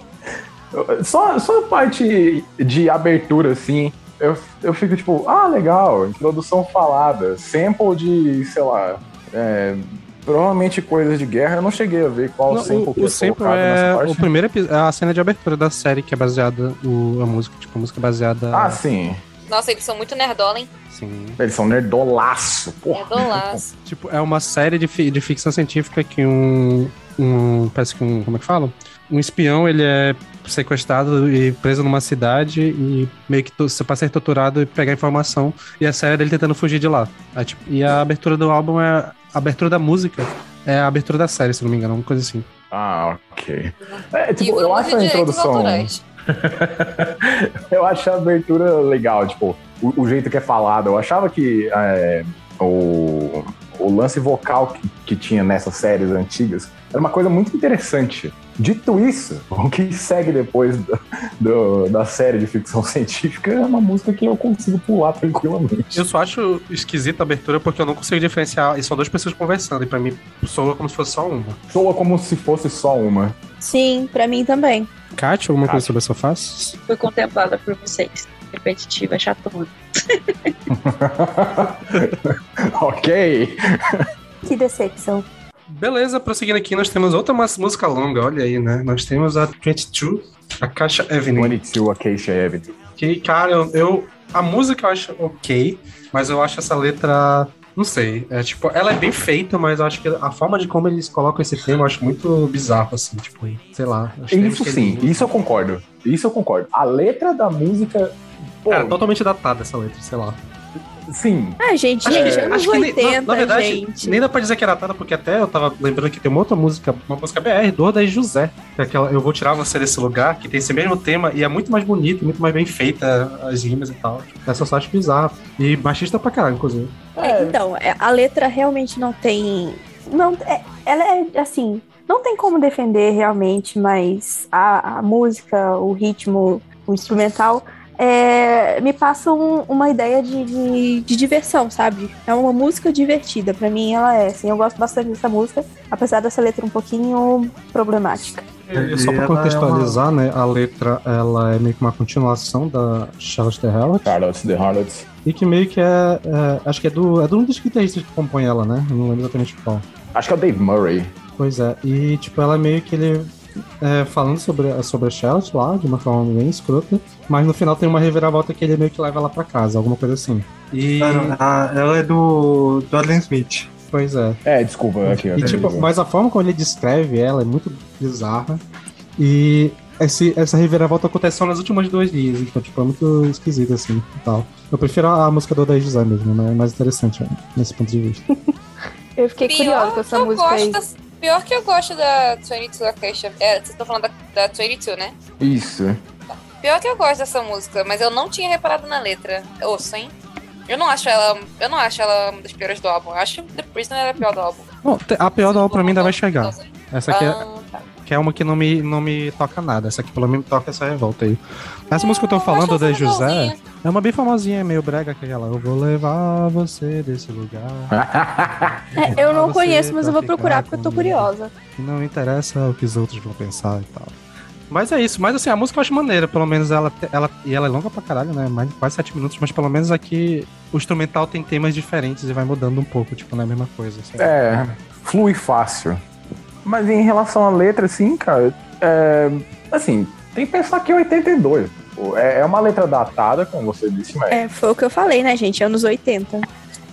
[SPEAKER 6] Só, só a parte de abertura, assim, eu, eu fico tipo, ah, legal, introdução falada, sample de, sei lá, é, Provavelmente coisas de guerra, eu não cheguei a ver qual não, sample o, que o é sample é
[SPEAKER 8] o primeiro é a cena de abertura da série que é baseada o, a música, tipo, a música baseada
[SPEAKER 6] Ah, sim.
[SPEAKER 4] Nossa, eles são muito nerdola, hein?
[SPEAKER 8] Sim.
[SPEAKER 6] Eles são nerdolaço, porra.
[SPEAKER 4] Nerdolaço.
[SPEAKER 8] tipo, é uma série de, fi, de ficção científica que um um parece que um, como é que fala? um espião, ele é sequestrado e preso numa cidade e meio que você passa ser torturado e pegar informação. E a série dele tentando fugir de lá. Aí, tipo, e a abertura do álbum é. A abertura da música é a abertura da série, se não me engano, uma coisa assim.
[SPEAKER 6] Ah, ok. É, tipo, eu acho a introdução. eu acho a abertura legal, tipo, o, o, jeito que é falado. Eu achava que é, o, o lance vocal que, que tinha nessas séries antigas era uma coisa muito interessante. Dito isso, o que segue depois do, do, da série de ficção científica é uma música que eu consigo pular tranquilamente.
[SPEAKER 8] Eu só acho esquisita a abertura porque eu não consigo diferenciar. E são duas pessoas conversando, e pra mim soa como se fosse só uma.
[SPEAKER 6] Soa como se fosse só uma.
[SPEAKER 5] Sim, pra mim também.
[SPEAKER 8] Kátia, alguma Kátia. coisa sobre essa face?
[SPEAKER 3] Fui contemplada por vocês. Repetitiva, chatona.
[SPEAKER 6] ok.
[SPEAKER 5] Que decepção.
[SPEAKER 8] Beleza, prosseguindo aqui, nós temos outra música longa, olha aí, né? Nós temos a 22, a Caixa Avenue.
[SPEAKER 6] 22, a Caixa Avenue.
[SPEAKER 8] Que, cara, eu, eu, A música eu acho ok, mas eu acho essa letra. Não sei. É tipo, ela é bem feita, mas eu acho que a forma de como eles colocam esse tema eu acho muito bizarro, assim, tipo, sei lá.
[SPEAKER 6] Isso sim, isso eu concordo. Isso eu concordo. A letra da música.
[SPEAKER 8] Pô, é totalmente datada essa letra, sei lá.
[SPEAKER 6] Sim.
[SPEAKER 5] Ah, gente, acho gente, anos 80, nem, na, na, verdade,
[SPEAKER 8] gente. Nem dá pra dizer que era tada, porque até eu tava lembrando que tem uma outra música, uma música BR, do da José. Que é aquela Eu Vou Tirar Você Desse Lugar, que tem esse mesmo tema e é muito mais bonito, muito mais bem feita as rimas e tal. Essa só acho bizarra. E machista pra caralho, inclusive.
[SPEAKER 5] É, então, é, a letra realmente não tem. Não, é, ela é assim. Não tem como defender realmente, mas a, a música, o ritmo, o instrumental é, me passa um, uma ideia de, de, de, diversão, sabe? É uma música divertida. Para mim, ela é assim. Eu gosto bastante dessa música, apesar dessa letra um pouquinho problemática.
[SPEAKER 8] É, só para contextualizar, é uma... né? A letra ela é meio que uma continuação da Charlotte the Harlot.
[SPEAKER 6] Charlotte the Harlot.
[SPEAKER 8] E que meio que é, é, Acho que é do, é do um dos guitarristas que compõe ela, né? Eu não lembro exatamente qual.
[SPEAKER 6] Acho que é o Dave Murray.
[SPEAKER 8] Pois é. E, tipo, ela meio que ele é, falando sobre, sobre a Charlotte lá, de uma forma bem escrota, mas no final tem uma reviravolta que ele meio que leva ela pra casa, alguma coisa assim.
[SPEAKER 7] E. Ah, ela é do, do Adam Smith.
[SPEAKER 8] Pois é.
[SPEAKER 6] É, desculpa. Aqui,
[SPEAKER 8] e, tipo, mas a forma como ele descreve ela é muito bizarra. E esse, essa reviravolta acontece só nas últimas duas linhas, então, tipo, é muito esquisito, assim, tal. Eu prefiro a, a música do Odaí José mesmo, né? É mais interessante nesse ponto de vista.
[SPEAKER 5] eu fiquei curiosa com essa música aí.
[SPEAKER 4] Pior que eu gosto da 22 Orchestra. É, vocês estão falando da, da 22, né?
[SPEAKER 6] Isso.
[SPEAKER 4] Pior que eu gosto dessa música, mas eu não tinha reparado na letra. Ouço, hein? Eu não acho ela. Eu não acho ela uma das piores do álbum. Eu acho que The Prisoner é a pior do álbum.
[SPEAKER 8] Bom, a pior do álbum pra mim ainda vai chegar. Essa aqui é. Ah, tá. Que é uma que não me, não me toca nada. Essa aqui pelo menos me toca essa revolta aí. Essa música que eu tô falando da José é uma bem famosinha, meio brega que aquela. Eu vou levar você desse lugar.
[SPEAKER 5] É, eu não conheço, mas eu vou procurar porque eu tô curiosa.
[SPEAKER 8] Não interessa o que os outros vão pensar e tal. Mas é isso, mas assim, a música eu acho maneira, pelo menos ela, ela e ela é longa pra caralho, né? Mais de quase sete minutos, mas pelo menos aqui o instrumental tem temas diferentes e vai mudando um pouco, tipo, não é a mesma coisa.
[SPEAKER 6] Assim. É, flui fácil. Mas em relação à letra, assim, cara, é, assim, tem que pensar que é 82. É, é uma letra datada, como você disse, mas.
[SPEAKER 5] É, foi o que eu falei, né, gente? Anos 80.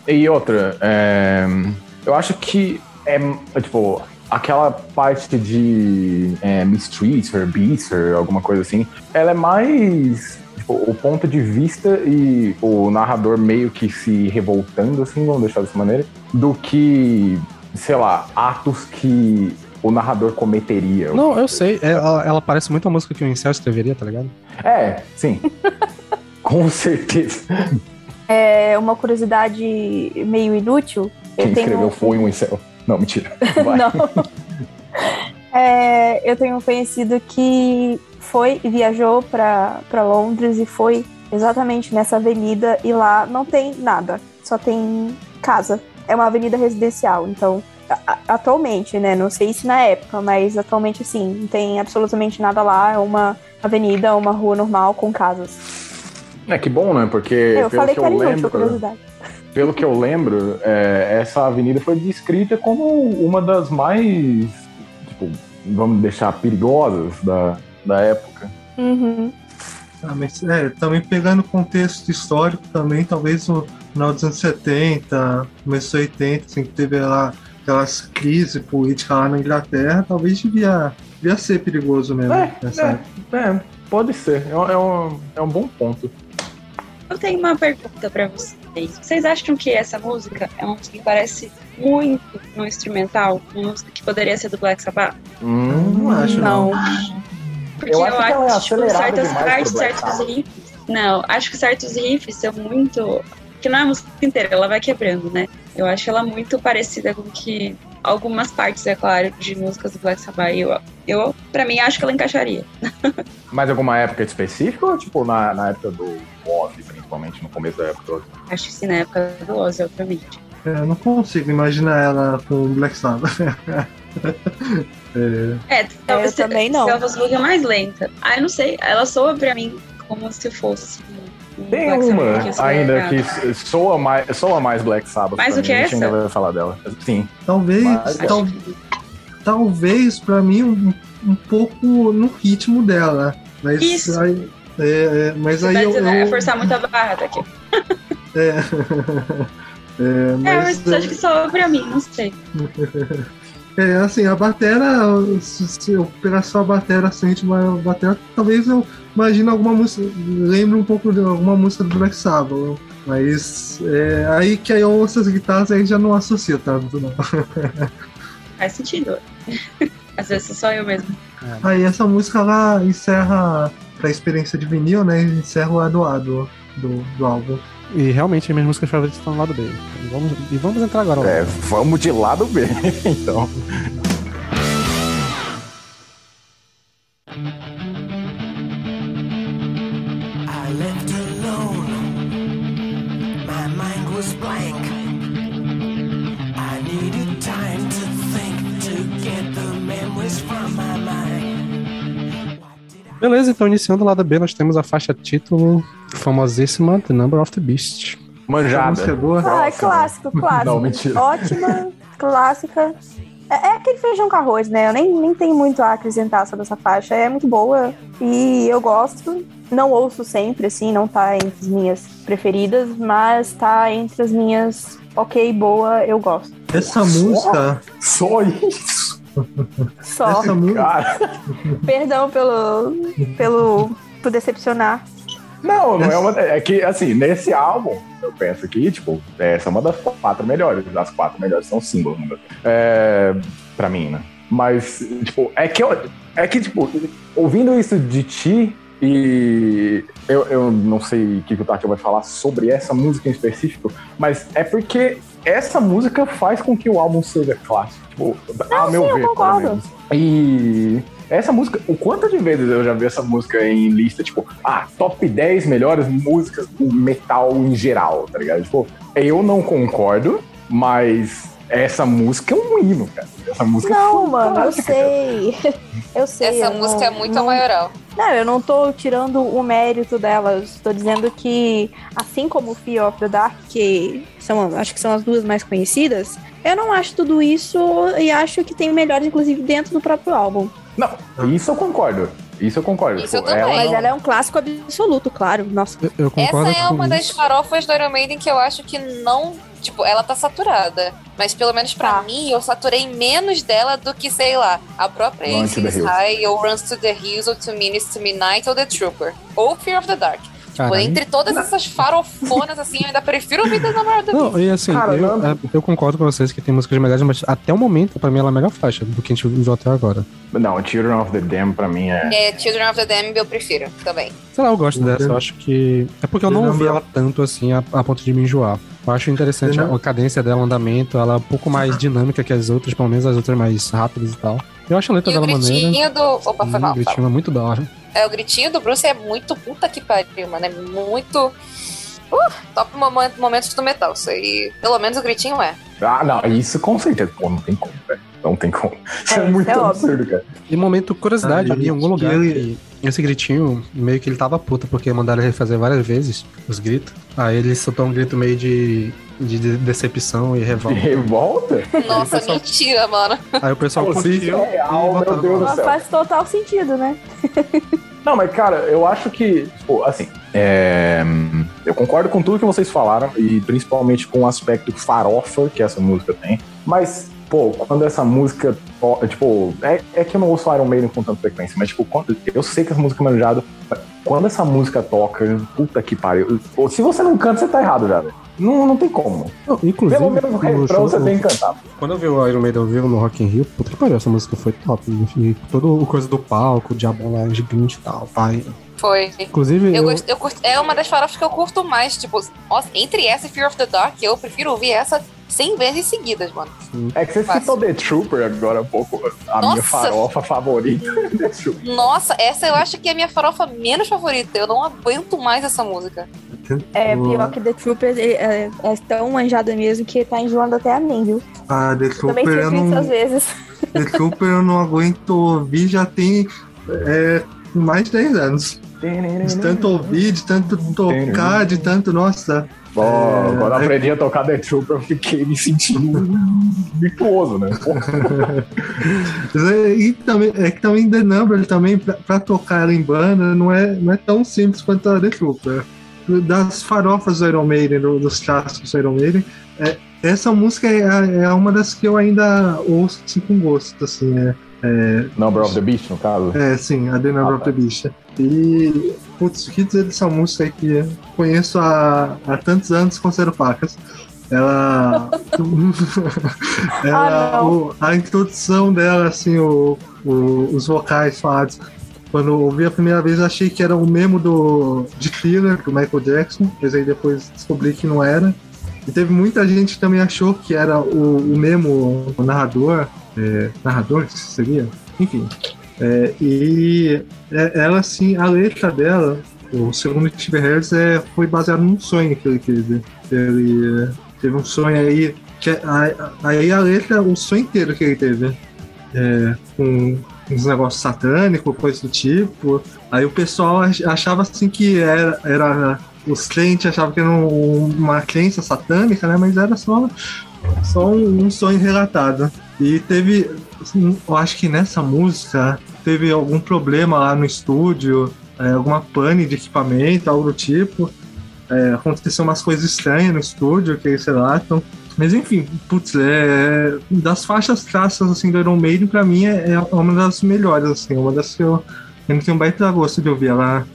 [SPEAKER 6] E outra, é, eu acho que é, tipo, aquela parte de é, Mistreater, Beaster, alguma coisa assim, ela é mais tipo, o ponto de vista e o narrador meio que se revoltando, assim, vamos deixar dessa maneira, do que sei lá, atos que o narrador cometeria.
[SPEAKER 8] Não, eu sei. É, ela, ela, parece muito a música que o Incel escreveria, tá ligado?
[SPEAKER 6] É, sim. Com certeza.
[SPEAKER 5] É uma curiosidade meio inútil.
[SPEAKER 6] Quem tenho... escreveu foi um Incel. Não, mentira.
[SPEAKER 5] Não. É, eu tenho um conhecido que foi e viajou para Londres e foi exatamente nessa avenida e lá não tem nada, só tem casa é uma avenida residencial, então atualmente, né? Não sei se na época, mas atualmente sim, não tem absolutamente nada lá, é uma avenida, uma rua normal com casas.
[SPEAKER 6] É que bom, né? Porque
[SPEAKER 5] eu falei que, inútil, lembro, curiosidade.
[SPEAKER 6] Pelo que eu lembro, é, essa avenida foi descrita como uma das mais, tipo, vamos deixar perigosas da, da época.
[SPEAKER 5] Uhum.
[SPEAKER 7] Ah, mas, é, também pegando o contexto histórico também, talvez o final dos anos 70, começo 80, assim, que teve lá aquelas crises políticas lá na Inglaterra, talvez devia devia ser perigoso mesmo.
[SPEAKER 6] É,
[SPEAKER 7] nessa
[SPEAKER 6] é,
[SPEAKER 7] época.
[SPEAKER 6] é, pode ser. É, um- é um, é um bom ponto.
[SPEAKER 3] Eu tenho uma pergunta pra vocês. Vocês acham que essa música é uma música que parece muito no instrumental? Uma música que poderia ser do Black Sabbath?
[SPEAKER 6] Hum,
[SPEAKER 7] Não acho, não.
[SPEAKER 3] Porque
[SPEAKER 6] Eu
[SPEAKER 3] eu,
[SPEAKER 6] acho que ela é
[SPEAKER 3] acho, tipo,
[SPEAKER 6] acelerada
[SPEAKER 3] certas
[SPEAKER 6] demais
[SPEAKER 3] partes, certos riffs. Não, acho que certos riffs são muito. Que não é a música inteira, ela vai quebrando, né? Eu acho ela muito parecida com que algumas partes, é claro, de músicas do Black Sabbath. Eu, eu pra mim, acho que ela encaixaria.
[SPEAKER 6] Mas alguma época específica ou tipo na, na época do Ozzy, principalmente, no começo da época do Ozzy?
[SPEAKER 3] Acho que sim, na época do Ozzy, obviamente.
[SPEAKER 7] É, eu não consigo imaginar ela com o Black Sabbath. é,
[SPEAKER 3] É, talvez
[SPEAKER 5] eu também não.
[SPEAKER 3] Se ela fosse um pouquinho mais lenta. Ah, eu não sei. Ela soa pra mim como se fosse.
[SPEAKER 6] Tem
[SPEAKER 3] Black
[SPEAKER 6] uma
[SPEAKER 3] Sabbath,
[SPEAKER 6] ainda que soa mais, soa mais Black Sabbath.
[SPEAKER 3] Mais do que
[SPEAKER 6] mim, A gente
[SPEAKER 3] essa?
[SPEAKER 6] ainda vai falar dela. Sim.
[SPEAKER 7] talvez,
[SPEAKER 6] Mas-
[SPEAKER 7] tal- talvez pra mim um, um pouco no ritmo dela. Mas
[SPEAKER 3] Isso.
[SPEAKER 7] aí, é, é, mas
[SPEAKER 3] Você
[SPEAKER 7] aí
[SPEAKER 3] tá
[SPEAKER 7] eu,
[SPEAKER 3] dizendo, é
[SPEAKER 7] eu-
[SPEAKER 3] forçar muito a barra daqui.
[SPEAKER 7] é, é,
[SPEAKER 3] É,
[SPEAKER 7] mas,
[SPEAKER 3] mas acho que soa pra mim, não sei.
[SPEAKER 7] é, assim, a batera, se, se eu pegar só a batera, sente uma batera, talvez eu imagine alguma música, lembre um pouco de alguma música do Black Sabbath. Mas é, aí que aí eu ouço as guitarras aí já não associo tanto, não.
[SPEAKER 3] Faz sentido. Às vezes sou eu mesmo.
[SPEAKER 7] Aí essa música ela encerra pra experiência de vinil, né? Encerra o lado A do, do, do álbum.
[SPEAKER 8] E realmente minhas músicas favoritas estão no lado B. E vamos, e vamos entrar agora.
[SPEAKER 6] É, vamos de lado B, então.
[SPEAKER 8] Beleza, então iniciando o lado B, nós temos a faixa título famosíssima The Number of the Beast.
[SPEAKER 6] Manjada.
[SPEAKER 7] é boa.
[SPEAKER 5] Ah, é clássico, clássico.
[SPEAKER 6] Não, mentira.
[SPEAKER 5] Ótima, clássica. É, é aquele feijão com arroz, né? Eu nem, nem tenho muito a acrescentar sobre essa faixa. É muito boa e eu gosto. Não ouço sempre, assim, não tá entre as minhas preferidas, mas tá entre as minhas ok, boa, eu gosto.
[SPEAKER 7] Essa música,
[SPEAKER 6] Só isso.
[SPEAKER 5] Só.
[SPEAKER 7] essa música,
[SPEAKER 6] Cara.
[SPEAKER 5] Perdão pelo, pelo por decepcionar.
[SPEAKER 6] Não, não é uma. É que, assim, nesse álbum, eu penso que, tipo, essa é uma das quatro melhores. As quatro melhores são singles, né? É, pra mim, né? Mas, tipo, é que eu. É que, tipo, ouvindo isso de ti, e eu, eu não sei o que, que o Tati vai falar sobre essa música em específico, mas é porque essa música faz com que o álbum seja clássico. Tipo, a meu
[SPEAKER 5] sim, eu
[SPEAKER 6] ver, pelo
[SPEAKER 5] concordo.
[SPEAKER 6] menos. E essa música, o quanto de vezes eu já vi essa música em lista, tipo, ah, top 10 melhores músicas do metal em geral, tá ligado? Tipo, eu não concordo, mas essa música é um hino, cara. Essa música
[SPEAKER 5] Não,
[SPEAKER 6] é
[SPEAKER 5] mano, eu sei. Eu sei.
[SPEAKER 4] Essa
[SPEAKER 5] eu
[SPEAKER 4] música
[SPEAKER 5] não-
[SPEAKER 4] é muito
[SPEAKER 5] não-
[SPEAKER 4] maioral.
[SPEAKER 5] Não, eu não tô tirando o mérito dela. Eu estou dizendo que, assim como Fear of the Dark, que são, acho que são as duas mais conhecidas, eu não acho tudo isso e acho que tem melhores, inclusive, dentro do próprio álbum.
[SPEAKER 6] Não, isso eu concordo. Isso eu concordo.
[SPEAKER 4] Isso eu também.
[SPEAKER 6] ela
[SPEAKER 5] Mas
[SPEAKER 6] não-
[SPEAKER 5] ela é um clássico absoluto, claro. Nossa.
[SPEAKER 8] Eu, eu concordo
[SPEAKER 4] Essa é
[SPEAKER 8] com
[SPEAKER 4] uma das
[SPEAKER 8] isso.
[SPEAKER 4] farofas do Iron Maiden que eu acho que não. Tipo, ela tá saturada. Mas pelo menos pra
[SPEAKER 5] Tá.
[SPEAKER 4] mim, eu saturei menos dela do que, sei lá, a própria
[SPEAKER 6] to Hills.
[SPEAKER 4] High, ou Runs to the Hills, ou Two Minutes to Midnight, ou The Trooper. Ou Fear of the Dark. Tipo, entre todas essas farofonas, assim, eu ainda prefiro the Beast.
[SPEAKER 8] Não, e assim,
[SPEAKER 6] Cara,
[SPEAKER 8] eu,
[SPEAKER 6] não-
[SPEAKER 8] é, eu concordo com vocês que tem músicas melhores, mas até o momento, pra mim, ela é a melhor faixa do que a gente viu até agora.
[SPEAKER 6] Não, Children of the Dam pra mim é.
[SPEAKER 4] É, Children of the Damned eu prefiro também.
[SPEAKER 8] Sei lá, eu gosto dessa, eu acho que. É porque eu não ouvi ela tanto assim a, a ponto de me enjoar. Eu acho interessante a, a cadência dela, o andamento, ela é um pouco mais dinâmica que as outras, pelo menos as outras mais rápidas e tal. Eu acho a letra
[SPEAKER 4] E o
[SPEAKER 8] dela maneira.
[SPEAKER 4] gritinho do. Opa, foi
[SPEAKER 8] Hum,
[SPEAKER 4] mal.
[SPEAKER 8] o gritinho é muito da hora.
[SPEAKER 4] É, o gritinho do Bruce é muito puta que pariu, mano. É muito. Uh, top momen- momentos do metal. Isso aí. Pelo menos o gritinho é.
[SPEAKER 6] Ah, não, isso com certeza. Pô, não tem como, velho. Não tem como. Isso é,
[SPEAKER 5] É,
[SPEAKER 6] muito
[SPEAKER 5] é
[SPEAKER 6] absurdo, cara.
[SPEAKER 8] E momento curiosidade,
[SPEAKER 7] Ah,
[SPEAKER 8] em algum lugar
[SPEAKER 7] ele-
[SPEAKER 8] que esse gritinho, meio que ele tava puta, porque mandaram ele fazer várias vezes os gritos. Aí ele soltou um grito meio de, de de- decepção e
[SPEAKER 6] De
[SPEAKER 8] revolta.
[SPEAKER 6] revolta?
[SPEAKER 4] Nossa,
[SPEAKER 8] pessoal-
[SPEAKER 4] mentira, mano.
[SPEAKER 8] Aí o pessoal
[SPEAKER 6] isso
[SPEAKER 8] curtiu.
[SPEAKER 6] é real, meu Deus do céu.
[SPEAKER 5] faz total sentido, né?
[SPEAKER 6] Não, mas cara, eu acho que, tipo, assim, é, eu concordo com tudo que vocês falaram e principalmente com o aspecto farofa que essa música tem, mas pô, quando essa música. Tipo, é, é que eu não ouço Iron Maiden com tanta frequência, mas, tipo, quando, eu sei que essa música é manjada. Quando essa música toca, puta que pariu. Se você não canta, você tá errado já, velho. Não, não tem como.
[SPEAKER 8] Não, inclusive,
[SPEAKER 6] Pelo menos o
[SPEAKER 8] no
[SPEAKER 6] refrão você tem que cantar.
[SPEAKER 8] Quando eu vi o Iron Maiden ao vivo no Rock in Rio, puta que pariu, essa música foi top. E todo o coisa do palco, o diabão lá gigante e tal, pai.
[SPEAKER 4] Foi.
[SPEAKER 8] Inclusive,
[SPEAKER 4] Eu
[SPEAKER 8] eu,
[SPEAKER 4] eu curto, é uma das farofas que eu curto mais. Tipo, nossa, entre essa e Fear of the Dark, eu prefiro ouvir essa 100 vezes seguidas, mano.
[SPEAKER 6] É que você
[SPEAKER 4] Fácil.
[SPEAKER 6] citou The Trooper agora há pouco. A minha
[SPEAKER 4] Nossa.
[SPEAKER 6] farofa favorita.
[SPEAKER 4] Nossa, essa eu acho que é a minha farofa menos favorita. Eu não aguento mais essa música.
[SPEAKER 5] É pior que The Trooper é, é- é tão manjada mesmo que tá enjoando até a mim, viu?
[SPEAKER 7] Ah, The Trooper eu
[SPEAKER 5] às
[SPEAKER 7] não,
[SPEAKER 5] vezes.
[SPEAKER 7] The Trooper eu não aguento ouvir, já tem é, mais de 10 anos. De tanto ouvir, de tanto tocar, de tanto. Nossa.
[SPEAKER 6] Ó,
[SPEAKER 7] É,
[SPEAKER 6] quando eu
[SPEAKER 7] é-
[SPEAKER 6] aprendi a tocar The Trooper, eu fiquei me sentindo virtuoso, né? Pô,
[SPEAKER 7] E também, é que também The Number também, pra, pra tocar ela em banda, não é, não é tão simples quanto a The Trooper. Das farofas do Iron Maiden, do- dos clássicos do Iron Maiden, é, essa música é, é uma das que eu ainda ouço assim, com gosto, assim, é, é,
[SPEAKER 6] Number of the Beast, no caso.
[SPEAKER 7] é, sim, a The Number
[SPEAKER 6] Ah,
[SPEAKER 7] of the Beast. E, putz, o que dizer dessa música aí que eu conheço há, há tantos anos com Zero Pacas. Ela. ela
[SPEAKER 5] Ah,
[SPEAKER 7] o- a introdução dela, assim, o, o- os vocais falados. Quando eu ouvi a primeira vez, eu achei que era o memo do, de Thriller, do Michael Jackson, mas aí depois descobri que não era. E teve muita gente que também achou que era o, o memo, o narrador. É, narrador, seria? Enfim. É, e é- ela, assim, a letra dela, o segundo Steve Harris, é, foi baseado num sonho que ele teve. Ele é, teve um sonho aí, que é- aí a letra, o sonho inteiro que ele teve, é, com uns negócios satânicos, coisa do tipo. Aí o pessoal ach- achava assim que era, era os crentes achavam que era um- uma crença satânica, né? Mas era só, só um, um sonho relatado. E teve, assim, eu acho que nessa música teve algum problema lá no estúdio, é, alguma pane de equipamento, algo do tipo. É, aconteceu umas coisas estranhas no estúdio que eles relatam. Mas enfim, putz, é, das faixas clássicas assim, do Iron Maiden, pra mim é, é uma das melhores, assim, uma das que eu, não tenho um baita gosto de ouvir. Ela,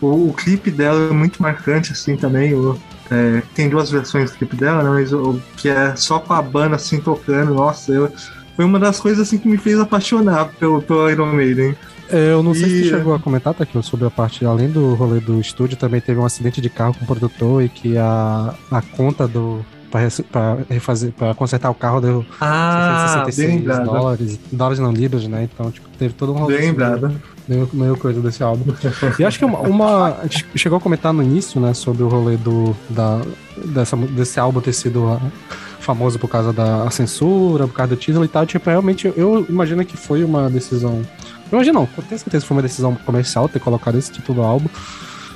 [SPEAKER 7] o, o clipe dela é muito marcante, assim, também. O, é, tem duas versões do clipe dela, né, mas o, que é só com a banda, assim, tocando, nossa, eu, foi uma das coisas, assim, que me fez apaixonar pelo, pelo Iron Maiden.
[SPEAKER 8] É, eu não sei se
[SPEAKER 7] E-
[SPEAKER 8] tu chegou a comentar, Taquilo, sobre a parte, além do rolê do estúdio, também teve um acidente de carro com o produtor e que a, a conta do. Pra consertar o carro deu
[SPEAKER 7] Ah, bem
[SPEAKER 8] 666
[SPEAKER 7] lembrado.
[SPEAKER 8] dólares, dólares não libras, né? Então, tipo, teve todo um rolê.
[SPEAKER 7] Bem lembrado.
[SPEAKER 8] Meio, meio coisa desse álbum. E acho que uma, uma- A gente chegou a comentar no início, né, sobre o rolê do, da, dessa, desse álbum ter sido ah, famoso por causa da censura, por causa do título e tal. Tipo, realmente, eu imagino que foi uma decisão. Eu imagino, não, tenho certeza que foi uma decisão comercial ter colocado esse título do álbum,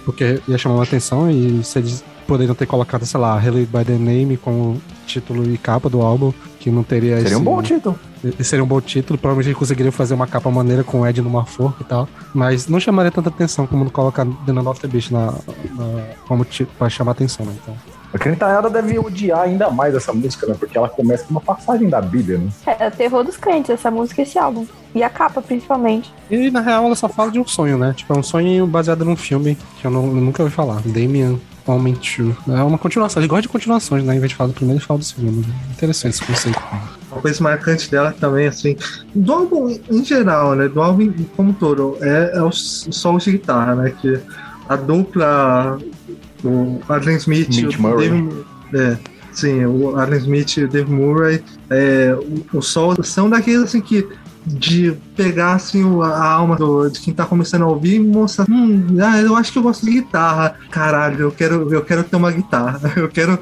[SPEAKER 8] porque ia chamar uma atenção e se eles poderiam ter colocado, sei lá, Relate by the Name como título e capa do álbum, que não teria
[SPEAKER 6] Seria
[SPEAKER 8] esse-
[SPEAKER 6] um bom título.
[SPEAKER 8] seria um bom título, provavelmente eles conseguiriam fazer uma capa maneira com o Ed numa forca e tal. Mas não chamaria tanta atenção como colocar The Number of the Beast na, na, como título pra chamar atenção, né? Então.
[SPEAKER 6] A criançada deve odiar ainda mais essa música, né? Porque ela começa com uma passagem da Bíblia, né?
[SPEAKER 5] É, o terror dos crentes, essa música e esse álbum. E a capa, principalmente.
[SPEAKER 8] E na real ela só fala de um sonho, né? Tipo, é um sonho baseado num filme que eu, não, eu nunca ouvi falar. Damien Homem 2. É uma continuação. Ele gosta de continuações, né? Em vez de falar do primeiro, ele fala do segundo. Interessante esse conceito.
[SPEAKER 7] Uma coisa marcante dela também, assim, do álbum em geral, né? Do álbum como um todo, é, é os solos de guitarra, né? Que a dupla, o Adrian Smith,
[SPEAKER 6] Mitch
[SPEAKER 7] o
[SPEAKER 6] Murray.
[SPEAKER 7] Dave- é, sim, o Adrian Smith e o Dave Murray, é, o- os solos são daqueles assim que de pegar assim o- a alma do- de quem tá começando a ouvir e mostrar, hum, ah, eu acho que eu gosto de guitarra. Caralho, eu quero, eu quero ter uma guitarra. Eu quero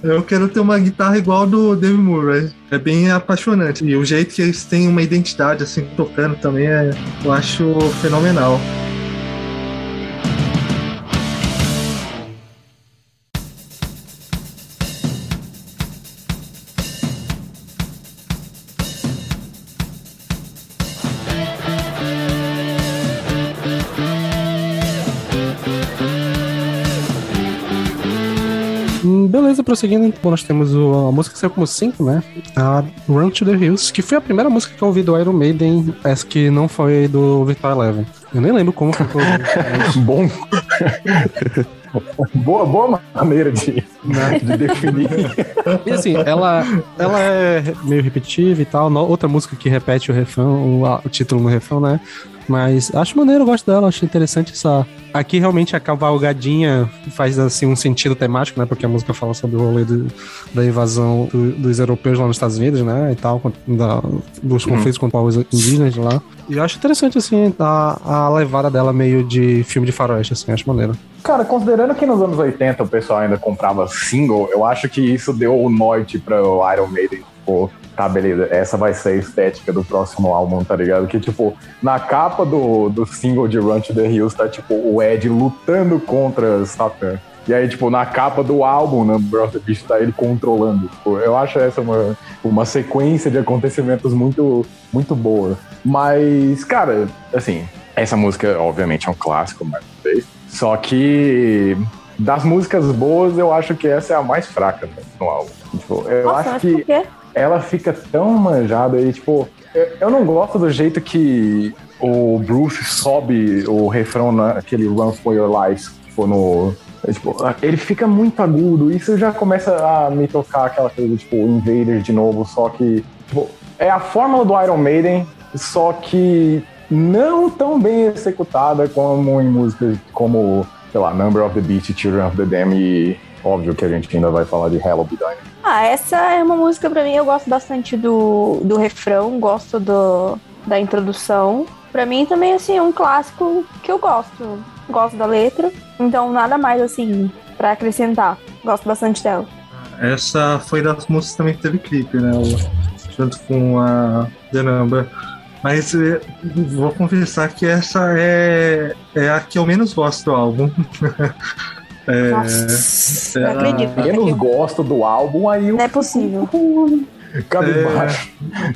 [SPEAKER 7] eu quero ter uma guitarra igual do Dave Murray. É bem apaixonante. E o jeito que eles têm uma identidade, assim, tocando também, é, eu acho fenomenal.
[SPEAKER 8] Prosseguindo, então nós temos o- a música que saiu como 5, né? A Run to the Hills, que foi a primeira música que eu ouvi do Iron Maiden, essa que não foi do Victor Eleven. Eu nem lembro como mas-
[SPEAKER 6] Bom. boa, boa maneira de,
[SPEAKER 8] Né?
[SPEAKER 6] de definir.
[SPEAKER 8] E assim, ela, ela é meio repetitiva e tal. Outra música que repete o refrão, o, o título no refrão, né? Mas acho maneiro, eu gosto dela, acho interessante essa. Aqui realmente a cavalgadinha faz assim um sentido temático, né? Porque a música fala sobre o rolê do- da invasão do- dos europeus lá nos Estados Unidos, né? E tal, da- dos conflitos com povos indígenas lá. E eu acho interessante, assim, a, a levada dela meio de filme de faroeste, assim, acho maneiro.
[SPEAKER 6] Cara, considerando que nos anos 80 o pessoal ainda comprava single, eu acho que isso deu o norte para o Iron Maiden. Tipo, tá, beleza, essa vai ser a estética do próximo álbum, tá ligado? Que, tipo, na capa do, do single de Run to the Hills tá, tipo, o Ed lutando contra Satan. E aí, tipo, na capa do álbum, Number of the Beast, tá ele controlando. Tipo, eu acho essa uma, uma sequência de acontecimentos muito, muito boa. Mas, cara, assim, essa música, obviamente, é um clássico, mais uma vez. Só que das músicas boas, eu acho que essa é a mais fraca né, no álbum. Tipo, eu
[SPEAKER 5] Nossa,
[SPEAKER 6] acho
[SPEAKER 5] mas
[SPEAKER 6] que
[SPEAKER 5] por quê?
[SPEAKER 6] Ela fica tão manjada e, tipo, eu, não gosto do jeito que o Bruce sobe o refrão naquele Run for Your Life, tipo, no. é, Tipo, ele fica muito agudo, isso já começa a me tocar aquela coisa, tipo, Invaders de novo, só que, tipo, é a fórmula do Iron Maiden, só que não tão bem executada como em músicas como, sei lá, Number of the Beast, Children of the Dam e óbvio que a gente ainda vai falar de Hello Be Dying.
[SPEAKER 5] Ah, essa é uma música pra mim, eu gosto bastante do, do refrão, gosto do, da introdução. Pra mim também, assim, é um clássico que eu gosto. Gosto da letra, então nada mais, assim, pra acrescentar. Gosto bastante dela.
[SPEAKER 7] Essa foi das músicas também que teve clipe, né? Junto com a The Number. Mas eh, vou confessar que essa é, é a que eu menos gosto do álbum. É,
[SPEAKER 5] Nossa, não acredito.
[SPEAKER 6] menos gosto do álbum, aí
[SPEAKER 5] Não é possível.
[SPEAKER 6] cabe
[SPEAKER 7] É.
[SPEAKER 6] baixo.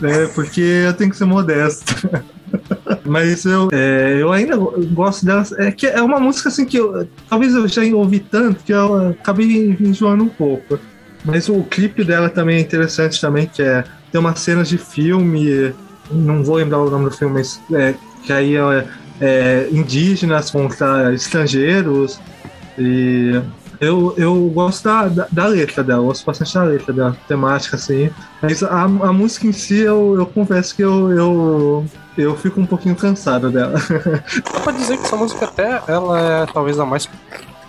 [SPEAKER 7] É, porque eu tenho que ser modesto. Mas eu, é, eu ainda go- gosto dela. É que é uma música assim que eu, talvez eu já ouvi tanto que eu acabei enjoando um pouco. Mas o clipe dela também é interessante também, que é tem umas cenas de filme, não vou lembrar o nome do filme, mas é, que aí é, é indígenas contra estrangeiros. E eu, eu gosto da, da, da letra dela, gosto bastante da letra dela, temática assim. Mas a, a música em si, eu, eu confesso que eu, eu, eu fico um pouquinho cansado dela.
[SPEAKER 8] Dá pra dizer que essa música até ela é talvez a mais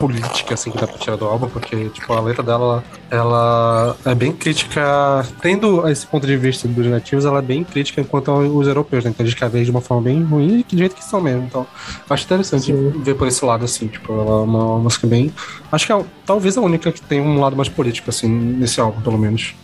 [SPEAKER 8] política assim que dá pra tirar do álbum, porque tipo a letra dela ela é bem crítica, tendo esse ponto de vista dos nativos, ela é bem crítica enquanto aos europeus, né? Então eles querem de uma forma bem ruim e do jeito que são mesmo. Então acho interessante
[SPEAKER 7] Sim.
[SPEAKER 8] ver por esse lado assim, tipo ela é uma, música bem, acho que é talvez a única que tem um lado mais político assim nesse álbum pelo menos.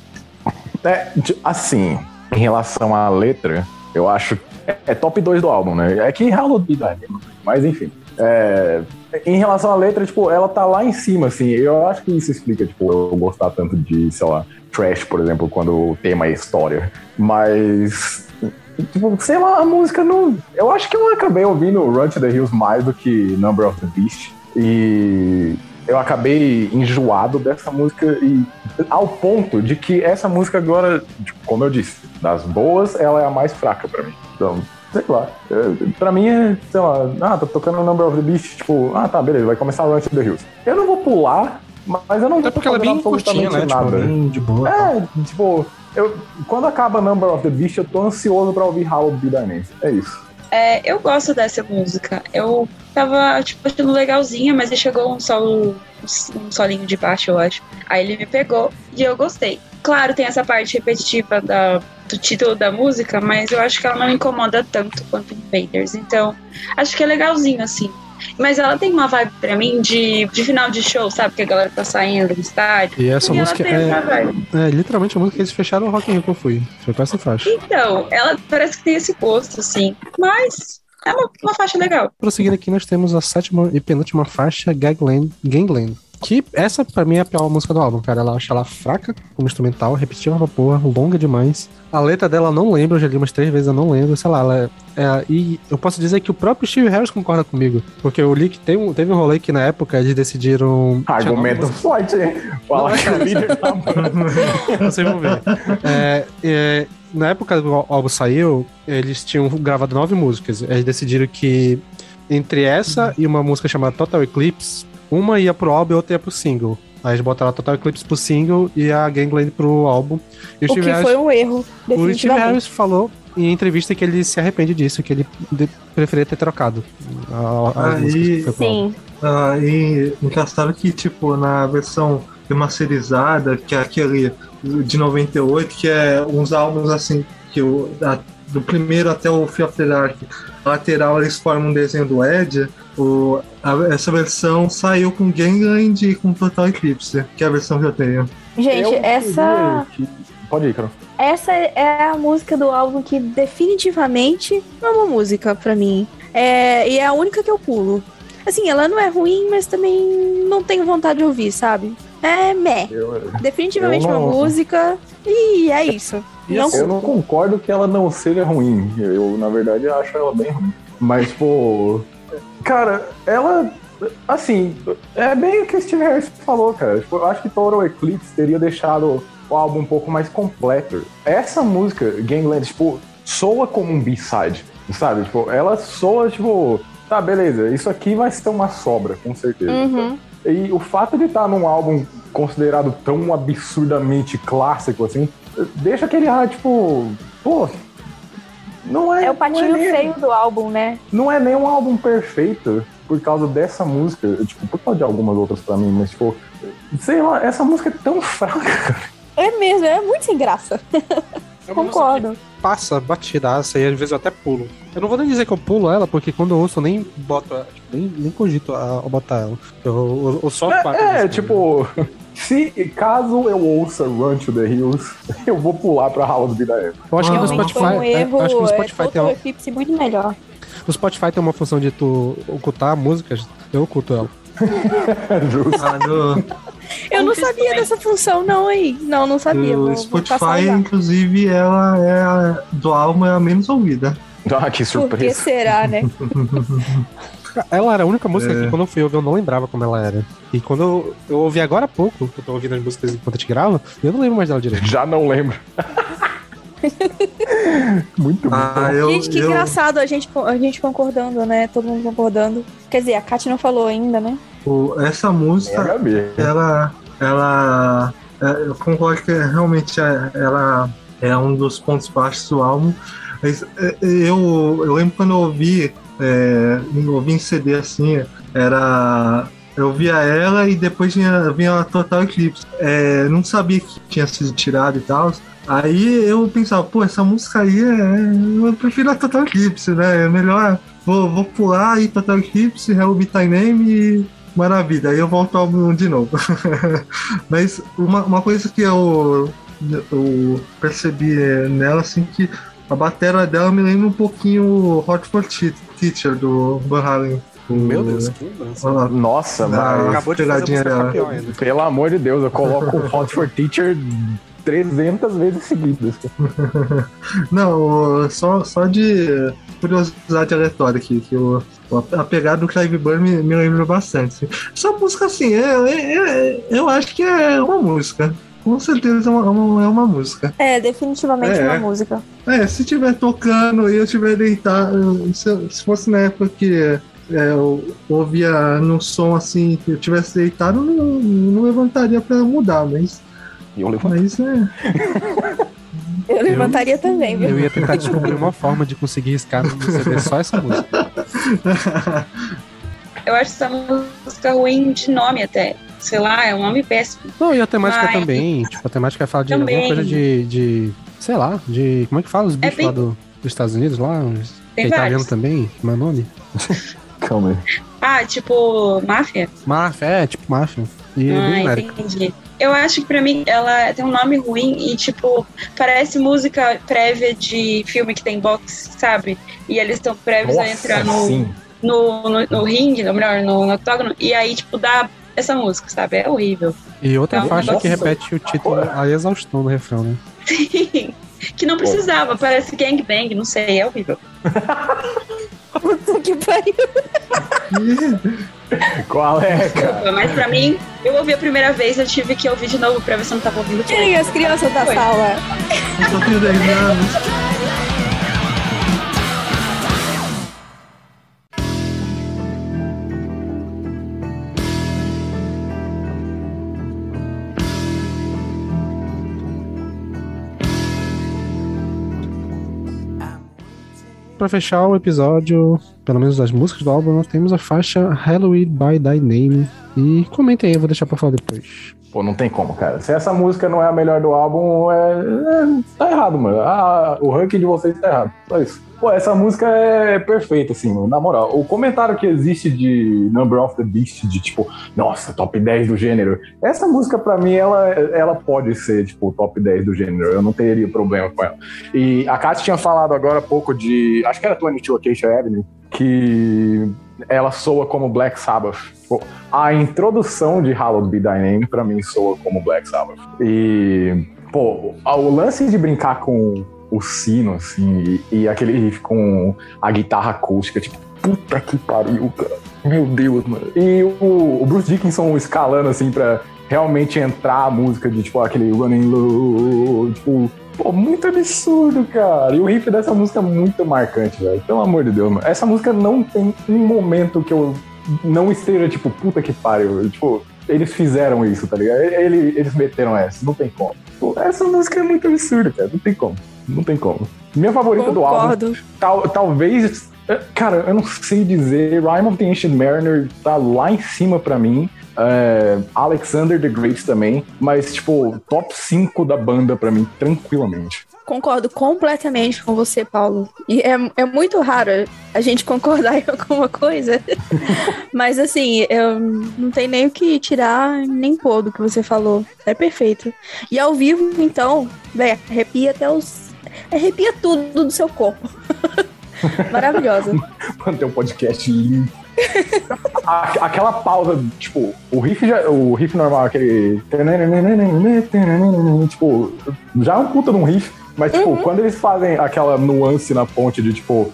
[SPEAKER 6] É, assim, em relação à letra, eu acho que é, é top 2 do álbum, né? É que Dying, mas enfim. É, em relação à letra, tipo, ela tá lá em cima, assim. Eu acho que isso explica, tipo, eu gostar tanto de, sei lá, trash, por exemplo, quando o tema é história. Mas, tipo, sei lá, a música não. Eu acho que eu acabei ouvindo Run to the Hills mais do que Number of the Beast. E eu acabei enjoado dessa música e ao ponto de que essa música agora, tipo, como eu disse, das boas, ela é a mais fraca pra mim. Então, sei lá. é, Pra mim é, sei lá, ah, tá tocando Number of the Beast, tipo, ah, tá, beleza, vai começar Run to the Hills. Eu não vou pular, mas eu não
[SPEAKER 8] Até
[SPEAKER 6] vou
[SPEAKER 8] porque ela é bem curtinha,
[SPEAKER 6] absolutamente
[SPEAKER 8] né? Tipo,
[SPEAKER 6] nada.
[SPEAKER 8] bem de boa.
[SPEAKER 6] É, tipo, eu, quando acaba Number of the Beast, eu tô ansioso pra ouvir How Be Thy Name. É isso.
[SPEAKER 3] É, eu gosto dessa música. Eu tava, tipo, achando legalzinha, mas aí chegou um solo, um solinho de baixo, eu acho. Aí ele me pegou e eu gostei. Claro, tem essa parte repetitiva da, do título da música, mas eu acho que ela não incomoda tanto quanto Invaders. Então, acho que é legalzinho, assim. Mas ela tem uma vibe pra mim de, de final de show, sabe? Que a galera tá saindo do estádio.
[SPEAKER 8] E essa
[SPEAKER 3] E
[SPEAKER 8] música é, é literalmente a música que eles fecharam o Rock in Rio que eu fui. Foi com essa faixa.
[SPEAKER 3] Então, ela parece que tem esse gosto, assim. Mas é uma, uma faixa legal.
[SPEAKER 8] Prosseguindo aqui, nós temos a sétima e penúltima faixa, Gangland. Gangland. Que essa, pra mim, é a pior música do álbum, cara. Ela acha ela fraca como instrumental, repetitiva pra porra, longa demais. A letra dela eu não lembro, eu já li umas três vezes, eu não lembro, sei lá, ela é, é- E eu posso dizer que o próprio Steve Harris concorda comigo. Porque eu li que tem um, teve um rolê que na época eles decidiram.
[SPEAKER 6] Argumento forte. Fala que o líder tá
[SPEAKER 8] Vocês vão ver. É, é, na época que o álbum saiu, eles tinham gravado nove músicas. Eles decidiram que entre essa e uma música chamada Total Eclipse, uma ia pro álbum e outra ia pro single. Aí eles botaram a Total Eclipse pro single e a Gangland pro álbum. E
[SPEAKER 5] O que foi um erro,
[SPEAKER 8] o Steve. Harris falou em entrevista que ele se arrepende disso, que ele de- preferia ter trocado a, a
[SPEAKER 7] Aí-
[SPEAKER 8] música que foi pro álbum.
[SPEAKER 5] Sim.
[SPEAKER 7] Ah, e engraçado que, tipo, na versão remasterizada, que é aquele de 98, que é uns álbuns assim, que o, da- do primeiro até o Fear of the Dark, a lateral eles formam um desenho do Ed. O, a- essa versão saiu com Gangland e com Total Eclipse, que é a versão que eu tenho.
[SPEAKER 5] Gente,
[SPEAKER 6] Eu
[SPEAKER 5] essa,
[SPEAKER 6] que- Pode ir, Carol.
[SPEAKER 5] essa é a música do álbum que definitivamente não é uma música pra mim. É, e é a única que eu pulo. Assim, ela não é ruim, mas também não tenho vontade de ouvir, sabe? É meh.
[SPEAKER 6] Eu,
[SPEAKER 5] Definitivamente
[SPEAKER 6] Eu não-
[SPEAKER 5] uma música e é isso. Não,
[SPEAKER 8] assim,
[SPEAKER 6] eu não concordo que ela não seja ruim. Eu, na verdade, acho ela bem ruim. Mas, pô. Cara, ela. Assim, é bem o que o Steve Harris falou, cara. Tipo, eu acho que Total Eclipse teria deixado o álbum um pouco mais completo. Essa música, Gangland, tipo, soa como um B-side, sabe? Tipo, ela soa, tipo, tá, beleza, isso aqui vai ser uma sobra, com certeza.
[SPEAKER 5] Uhum.
[SPEAKER 6] E o fato de estar num álbum considerado tão absurdamente clássico assim, deixa aquele ar, tipo, pô. Não é,
[SPEAKER 5] É o patinho
[SPEAKER 6] é nem,
[SPEAKER 5] feio do álbum, né?
[SPEAKER 6] Não é nem um álbum perfeito por causa dessa música, tipo, por causa de algumas outras pra mim, mas tipo, sei lá, essa música é tão fraca.
[SPEAKER 5] É mesmo, é muito sem graça.
[SPEAKER 8] É uma música
[SPEAKER 5] Concordo.
[SPEAKER 8] que Passa batidaça e às vezes eu até pulo. Eu não vou nem dizer que eu pulo ela, porque quando eu ouço eu nem boto, ela, tipo, nem, nem cogito a, a botar ela. Eu, eu, eu só
[SPEAKER 6] É,
[SPEAKER 8] música,
[SPEAKER 6] tipo, se caso eu ouça Run to the Hills, eu vou pular pra House Be the
[SPEAKER 8] Eu acho que no Spotify.
[SPEAKER 5] um
[SPEAKER 8] é,
[SPEAKER 5] erro,
[SPEAKER 8] acho que no
[SPEAKER 5] é,
[SPEAKER 8] Spotify tem
[SPEAKER 5] Total
[SPEAKER 8] uma,
[SPEAKER 5] Eclipse muito melhor.
[SPEAKER 8] no Spotify tem uma função de tu ocultar músicas. Eu oculto ela.
[SPEAKER 6] Justo.
[SPEAKER 7] Ah, no,
[SPEAKER 5] Eu não sabia dessa função, não, aí. Não, não sabia. Vou, a
[SPEAKER 7] Spotify, inclusive, ela é a, do álbum é a menos ouvida.
[SPEAKER 6] Ah, que
[SPEAKER 5] Por que
[SPEAKER 6] surpresa.
[SPEAKER 5] será, né?
[SPEAKER 8] Ela era a única música
[SPEAKER 7] É.
[SPEAKER 8] que quando eu fui ouvir eu não lembrava como ela era. E quando eu, eu ouvi agora há pouco, que eu tô ouvindo as músicas enquanto a gente grava, eu não lembro mais dela direito.
[SPEAKER 6] Já não lembro. Muito bom.
[SPEAKER 7] Ah, eu,
[SPEAKER 5] gente, que
[SPEAKER 7] eu,
[SPEAKER 5] engraçado a gente, a gente concordando, né? Todo mundo concordando. Quer dizer, a Kátia não falou ainda, né?
[SPEAKER 7] O- essa música, ela, ela, é, eu concordo que realmente é- ela é um dos pontos baixos do álbum. Mas é, eu, eu lembro quando eu ouvi, é, eu ouvi em CD assim, era. Eu via ela e depois vinha, vinha a Total Eclipse. É, não sabia que tinha sido tirado e tal. Aí eu pensava, pô, essa música aí é. Eu prefiro a Total Eclipse, né? É melhor. Vou, vou pular aí Total Eclipse, Hello Be Thy Name e maravilha. Aí eu volto ao álbum de novo. Mas uma, uma coisa que eu, eu percebi nela, assim, que a bateria dela me lembra um pouquinho Hot for Te- Teacher do Van Halen.
[SPEAKER 8] Meu Deus, que.
[SPEAKER 7] Ah,
[SPEAKER 6] Nossa,
[SPEAKER 7] Ah,
[SPEAKER 6] mas
[SPEAKER 8] Acabou de fazer a
[SPEAKER 7] pegadinha dela.
[SPEAKER 8] pior ainda.
[SPEAKER 6] pelo amor de Deus, eu coloco o Hot for Teacher 300 vezes seguidas.
[SPEAKER 7] Não, só, só de curiosidade aleatória aqui, que o, a pegada do Clive Burr me, me lembra bastante. assim. Essa música, assim, é, é- é- eu acho que é uma música. Com certeza é uma, uma- é uma música.
[SPEAKER 5] É, definitivamente
[SPEAKER 7] É.
[SPEAKER 5] uma música.
[SPEAKER 7] É, se tiver tocando e eu tiver deitado, se, se fosse na época que é, eu ouvia no som assim, que eu tivesse deitado, eu não, não levantaria pra mudar, mas,
[SPEAKER 6] E eu levanto.
[SPEAKER 7] mas é.
[SPEAKER 5] Eu levantaria também, viu?
[SPEAKER 8] Eu ia tentar descobrir uma forma de conseguir riscar no CD só essa música.
[SPEAKER 3] Eu acho essa música ruim de nome até. Sei lá, é um nome péssimo.
[SPEAKER 8] Não, e a temática
[SPEAKER 3] Mas-
[SPEAKER 8] também. Tipo, a temática fala de
[SPEAKER 3] Também.
[SPEAKER 8] alguma coisa de, de. Sei lá, de. Como é que fala os bichos
[SPEAKER 3] bem-
[SPEAKER 8] lá do, dos Estados Unidos lá?
[SPEAKER 3] Tem
[SPEAKER 8] é italiano
[SPEAKER 3] vários.
[SPEAKER 8] também? Como é nome?
[SPEAKER 6] Calma aí.
[SPEAKER 3] Ah, tipo, máfia?
[SPEAKER 8] Máfia, é, tipo máfia. E é bem
[SPEAKER 3] Ah,
[SPEAKER 8] genérico.
[SPEAKER 3] Eu acho que pra mim ela tem um nome ruim e, tipo, parece música prévia de filme que tem boxe, sabe? E eles estão prévios a entrar no, no, no, no ringue, ou melhor, no, no octógono, e aí, tipo, dá essa música, sabe? É horrível.
[SPEAKER 8] E outra
[SPEAKER 3] um
[SPEAKER 8] faixa que
[SPEAKER 3] negócio-
[SPEAKER 8] repete o título a exaustão no refrão, né?
[SPEAKER 3] Sim. Que não precisava, parece gangbang, não sei, é horrível.
[SPEAKER 5] Puta que pariu.
[SPEAKER 6] Qual é, cara?
[SPEAKER 3] Desculpa, mas pra mim, eu ouvi a primeira vez, eu tive que ouvir de novo pra ver se eu não tava ouvindo.
[SPEAKER 5] Tirem as crianças da
[SPEAKER 3] Foi.
[SPEAKER 5] sala.
[SPEAKER 7] Eu só tenho 10 anos.
[SPEAKER 8] Pra fechar o episódio, pelo menos das músicas do álbum, nós temos a faixa Halloween by Thy Name. E comentem aí, eu vou deixar pra falar depois.
[SPEAKER 6] Pô, não tem como, cara. Se essa música não é a melhor do álbum, é... é- tá errado, mano. Ah, o ranking de vocês tá errado. Só isso. Pô, essa música é perfeita, assim. Na moral, o comentário que existe de Number of the Beast, de tipo, nossa, top 10 do gênero. Essa música, pra mim, ela, ela pode ser, tipo, top 10 do gênero. Eu não teria problema com ela. E a Kat tinha falado agora há pouco de. Acho que era 22 Acacia Avenue, que ela soa como Black Sabbath. Pô, A introdução de Hallowed Be Thy Name, pra mim, soa como Black Sabbath. E, pô, o lance de brincar com o sino, assim, e, e aquele riff com a guitarra acústica, tipo, puta que pariu, cara. Meu Deus, mano. E o, o Bruce Dickinson escalando, assim, pra realmente entrar a música de, tipo, aquele Running Low, tipo, Pô, muito absurdo, cara. E o riff dessa música é muito marcante, velho. Pelo amor de Deus, mano. Essa música não tem um momento que eu não esteja, tipo, puta que pariu. Tipo, eles fizeram isso, tá ligado? Ele- eles meteram essa, não tem como. Pô, essa música é muito absurda, cara. Não tem como. Não tem como. Minha favorita do álbum,
[SPEAKER 5] Concordo.
[SPEAKER 6] tal, talvez. eh, Cara, eu não sei dizer. Rhyme of the Ancient Mariner tá lá em cima pra mim. É, Alexander the Great também. Mas, tipo, top 5 da banda pra mim, tranquilamente.
[SPEAKER 5] Concordo completamente com você, Paulo. E é, é muito raro a gente concordar em alguma coisa. Mas assim, eu não tem nem o que tirar nem pôr do que você falou. É perfeito. E ao vivo, então, velho, arrepia até os. Arrepia tudo do seu corpo. Maravilhosa.
[SPEAKER 6] Manter um podcast limpo. A- aquela pausa, tipo, o riff, já, o riff normal, aquele. Tipo, já é um puta de um riff, mas, tipo, quando eles fazem aquela nuance na ponte de, tipo.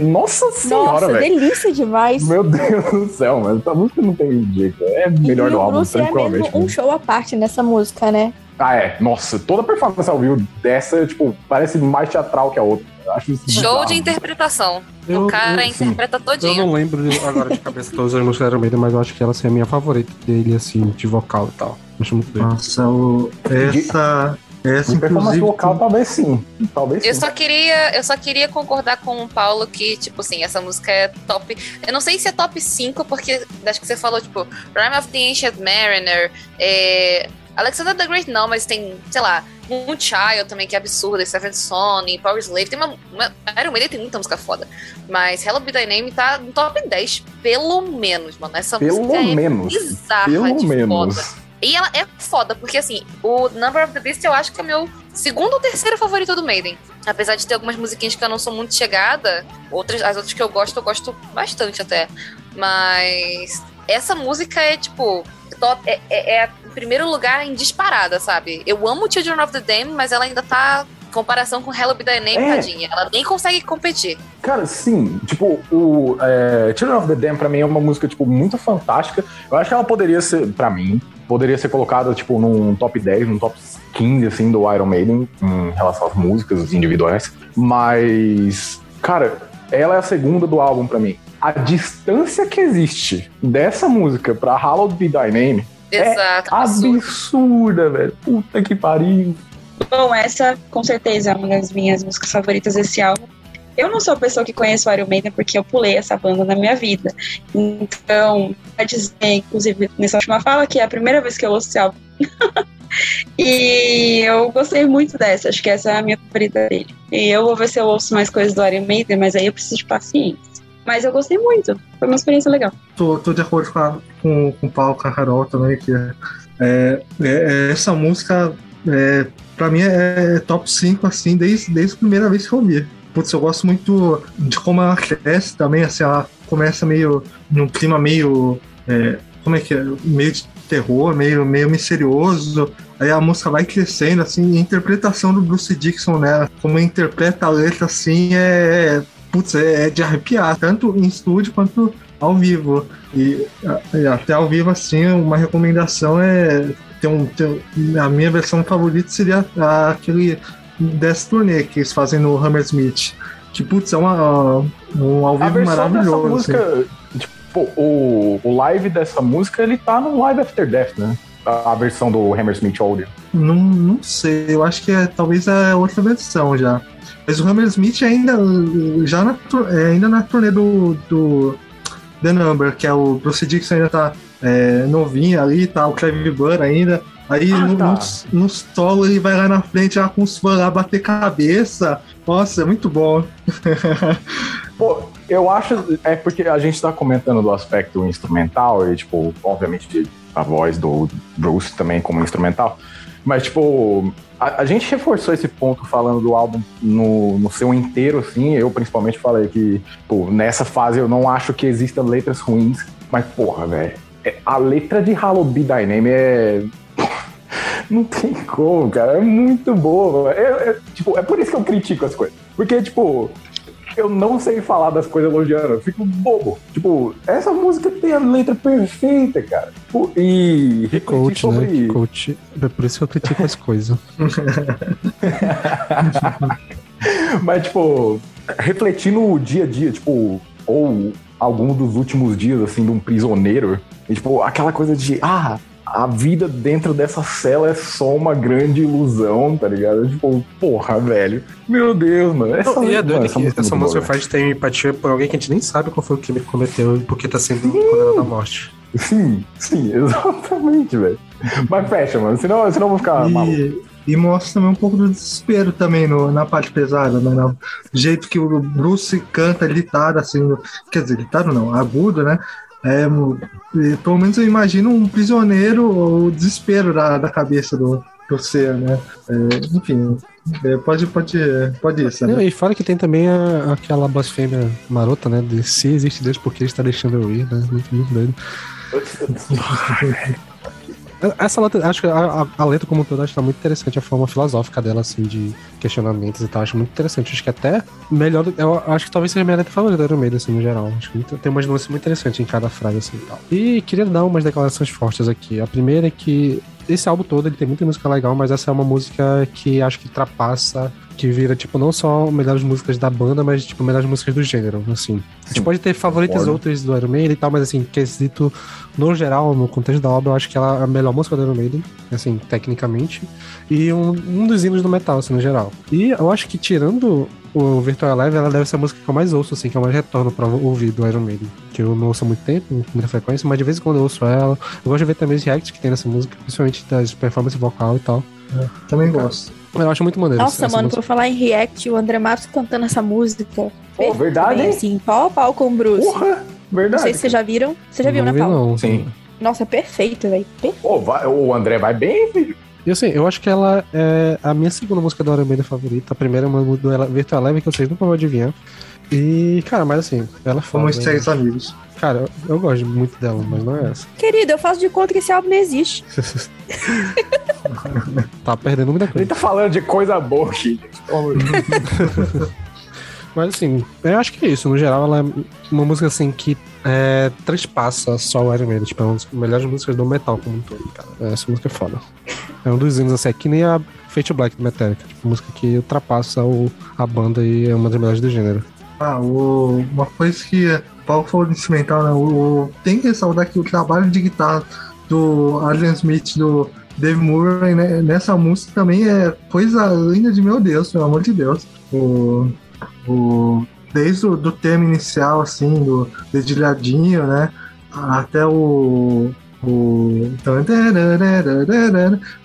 [SPEAKER 6] Nossa senhora,
[SPEAKER 5] Nossa,
[SPEAKER 6] velho.
[SPEAKER 5] delícia demais.
[SPEAKER 6] Meu Deus do céu, mas essa música não tem jeito. É melhor
[SPEAKER 5] e
[SPEAKER 6] do
[SPEAKER 5] o
[SPEAKER 6] álbum,
[SPEAKER 5] Bruce é
[SPEAKER 6] tranquilamente.
[SPEAKER 5] mesmo um show à parte nessa música, né?
[SPEAKER 6] Ah, é. Nossa, toda performance ao vivo dessa, tipo, parece mais teatral que a outra. Eu Acho isso
[SPEAKER 4] Show
[SPEAKER 6] bizarro.
[SPEAKER 4] de interpretação.
[SPEAKER 8] Eu-
[SPEAKER 4] o cara
[SPEAKER 8] eu-
[SPEAKER 4] interpreta
[SPEAKER 8] Eu
[SPEAKER 4] todinho.
[SPEAKER 8] não lembro agora de cabeça todas as músicas Iron Maiden, mas eu acho que ela assim, é a minha favorita dele, assim, de vocal e tal. Acho muito bem.
[SPEAKER 7] Nossa, o- essa. Essa,
[SPEAKER 6] De performance vocal, talvez sim. Talvez
[SPEAKER 4] Eu
[SPEAKER 6] sim.
[SPEAKER 4] só queria, eu só queria concordar com o Paulo que, tipo assim, essa música é top. Eu não sei se é top 5, porque acho que você falou, tipo, Rhyme of the Ancient Mariner, é, Alexander the Great não, mas tem, sei lá, Moonchild também, que é absurda, Seven Son, e Power Slave, tem uma, uma Iron Maiden tem muita música foda, mas Hello Be Thy Name tá no top 10, pelo menos, mano, essa
[SPEAKER 6] Pelo
[SPEAKER 4] música é
[SPEAKER 6] menos.
[SPEAKER 4] bizarra
[SPEAKER 6] Pelo
[SPEAKER 4] de
[SPEAKER 6] menos.
[SPEAKER 4] foda. E ela é foda, porque assim, o Number of the Beast eu acho que é meu segundo ou terceiro favorito do Maiden. Apesar de ter algumas musiquinhas que eu não sou muito chegada, outras, as outras que eu gosto, eu gosto bastante até. Mas essa música é tipo. Top- é, é, é em primeiro lugar em disparada, sabe? Eu amo Children of the Dam, mas ela ainda tá. em Comparação com Hello Be Thy Name,
[SPEAKER 6] É.
[SPEAKER 4] tadinha. Ela nem consegue competir.
[SPEAKER 6] Cara, sim, tipo, o é, Children of the Dam pra mim é uma música, tipo, muito fantástica. Eu acho que ela poderia ser, pra mim, poderia ser colocada, tipo, num top 10, num top 15, assim, do Iron Maiden, em relação às músicas individuais. Mas, cara, ela é a segunda do álbum pra mim. A distância que existe dessa música pra Hallowed Be Thy Name
[SPEAKER 4] Exato.
[SPEAKER 6] é
[SPEAKER 4] absurdo.
[SPEAKER 6] absurda, velho. Puta que pariu.
[SPEAKER 3] Bom, essa com certeza é uma das minhas músicas favoritas desse álbum. Eu não sou a pessoa que conhece o Iron Maiden porque eu pulei essa banda na minha vida. Então, pra dizer, inclusive, nessa última fala, que é a primeira vez que eu ouço esse álbum. e eu gostei muito dessa, acho que essa é a minha favorita dele. E eu vou ver se eu ouço mais coisas do Iron Maiden, mas aí eu preciso de paciência. Mas eu gostei muito, foi uma experiência legal.
[SPEAKER 7] Tô, tô de acordo com, a, com, com o Paulo, com a Carol também, que é, é, é- essa música, é, pra mim, é top 5, assim, desde, desde a primeira vez que eu ouvi. Putz, eu gosto muito de como ela cresce também, assim, ela começa meio num clima meio. é, como é que é? Meio de terror, meio, meio misterioso. Aí a música vai crescendo, assim, a interpretação do Bruce Dixon nela, como interpreta a letra, assim, é. Putz, é, é de arrepiar, tanto em estúdio quanto ao vivo. E, e até ao vivo, assim, uma recomendação é. Ter um, ter- a minha versão favorita seria aquele dessa turnê que eles fazem no Hammersmith. Que, putz, é uma, um ao
[SPEAKER 6] A
[SPEAKER 7] vivo maravilhoso. assim.
[SPEAKER 6] música, tipo, o, o live dessa música, ele tá no Live After Death, né? A, a versão do Hammersmith Audio.
[SPEAKER 7] Não, não sei, eu acho que é, talvez é outra versão já. Mas o Hammersmith ainda, já na, é, ainda na turnê do, do The Number, que é o Bruce Dixon ainda tá é, novinho ali, tá o Clive Burr ainda. Aí
[SPEAKER 6] Ah,
[SPEAKER 7] no,
[SPEAKER 6] tá.
[SPEAKER 7] nos, nos solos ele vai lá na frente lá com os fãs lá bater cabeça. Nossa, é muito bom.
[SPEAKER 6] Pô, eu acho. É porque a gente tá comentando do aspecto instrumental e, tipo, obviamente, a voz do Bruce também como instrumental. Mas, tipo, a, a gente reforçou esse ponto falando do álbum no, no seu inteiro, assim. Eu, principalmente, falei que, pô, nessa fase eu não acho que existam letras ruins. Mas, porra, velho. é- A letra de Hollow Be Thy Name é. Não tem como, cara. É muito boa. É, é- tipo, é por isso que eu critico as coisas. Porque, tipo, eu não sei falar das coisas elogiando, eu fico bobo. Tipo, essa música tem a letra perfeita, cara. Tipo, e
[SPEAKER 8] Que coach,
[SPEAKER 6] sobre.
[SPEAKER 8] né? Que coach. É por isso que eu critico as coisas.
[SPEAKER 6] Mas, tipo, refletir no dia a dia, tipo, ou algum dos últimos dias, assim, de um prisioneiro. E, tipo, aquela coisa de, ah, a vida dentro dessa cela é só uma grande ilusão, tá ligado? Tipo, porra, velho. Meu Deus, mano. Essa,
[SPEAKER 8] Não, e é
[SPEAKER 6] mano,
[SPEAKER 8] doido
[SPEAKER 6] essa
[SPEAKER 8] que
[SPEAKER 6] música é
[SPEAKER 8] essa
[SPEAKER 6] muito
[SPEAKER 8] música
[SPEAKER 6] boa,
[SPEAKER 8] faz ter empatia por alguém que a gente nem sabe qual foi o que ele cometeu e por que tá sendo condenado à morte.
[SPEAKER 6] Sim, sim, exatamente, velho. Mas fecha, mano. Senão, senão eu vou ficar maluco.
[SPEAKER 7] E, e mostra também um pouco do desespero também no- na parte pesada, né? No jeito que o Bruce canta gritado, assim, no- quer dizer, gritado não, agudo, né? É, pelo menos eu imagino um prisioneiro, o desespero da, da cabeça do, do ser, né? É, enfim, é, pode, pode, pode isso, né?
[SPEAKER 8] e fora que tem também a- aquela blasfêmia marota, né? De se existe Deus, por que ele está deixando eu ir, né? Muito, muito doido. Essa letra, acho que a, a- a letra como um todo acho que tá muito interessante a forma filosófica dela, assim, de questionamentos e tal. Acho muito interessante. Acho que até melhor. Eu acho que talvez seja a minha letra favorita do Maiden, assim, no geral. Acho que tem umas nuances muito interessantes em cada frase, assim e tal. E queria dar umas declarações fortes aqui. A primeira é que esse álbum todo ele tem muita música legal, mas essa é uma música que acho que ultrapassa, que vira, tipo, não só melhores músicas da banda, mas, tipo, melhores músicas do gênero, assim. A gente pode ter favoritas
[SPEAKER 6] concordo.
[SPEAKER 8] outras do Iron Maiden e tal, mas, assim, quesito no geral, no contexto da obra, eu acho que ela é a melhor música do Iron Maiden, assim, tecnicamente, e um, um dos hinos do metal, assim, no geral. E eu acho que tirando o Virtual Live, ela deve ser a música que eu mais ouço, assim, que eu mais retorno pra ouvir do Iron Maiden. Que eu não ouço há muito tempo, com muita frequência, mas de vez em quando eu ouço ela. Eu gosto de ver também os reacts que tem nessa música, principalmente das performances vocal e tal.
[SPEAKER 7] Também gosto.
[SPEAKER 8] Eu acho muito maneiro.
[SPEAKER 5] Nossa,
[SPEAKER 8] essa
[SPEAKER 5] mano,
[SPEAKER 8] música.
[SPEAKER 5] por falar em React, o André Matos cantando essa música.
[SPEAKER 6] Pô, verdade, hein?
[SPEAKER 5] assim, pau a pau com o Bruce.
[SPEAKER 6] Porra,
[SPEAKER 5] Não
[SPEAKER 6] verdade.
[SPEAKER 5] sei se vocês já viram. Você já viu,
[SPEAKER 8] não
[SPEAKER 5] né,
[SPEAKER 8] vi,
[SPEAKER 5] Paulo?
[SPEAKER 8] não.
[SPEAKER 6] Sim.
[SPEAKER 5] Nossa, é perfeito, velho.
[SPEAKER 6] Vai- o André vai bem, filho.
[SPEAKER 8] E assim, eu acho que ela é a minha segunda música do Iron Maiden favorita. A primeira é uma do Virtual Live que vocês nunca vão adivinhar. E, cara, mas assim, ela é foda.
[SPEAKER 7] Como os
[SPEAKER 8] né?
[SPEAKER 7] três amigos.
[SPEAKER 8] Cara, eu, eu gosto muito dela, mas não é essa.
[SPEAKER 5] Querido, eu faço de conta que esse álbum não existe.
[SPEAKER 8] tá perdendo muita
[SPEAKER 6] Ele
[SPEAKER 8] coisa.
[SPEAKER 6] tá falando de coisa boa aqui.
[SPEAKER 8] Mas assim, eu acho que é isso. No geral, ela é uma música assim que é, transpassa só o Iron Maiden. Tipo, é uma das melhores músicas do metal como um todo, cara. Essa música é foda. É um dos hinos, assim, é que nem a Fate Black do Metallica. Tipo, música que ultrapassa o, a banda e é uma das melhores do gênero.
[SPEAKER 7] Ah, o- uma coisa que o Paulo falou de instrumental, né? O, o- tem que ressaltar que o trabalho de guitarra do Adrian Smith, do Dave Murray, né, nessa música também é coisa linda de meu Deus, pelo amor de Deus. O, o, desde o do tema inicial, assim, do dedilhadinho, né? Até o. o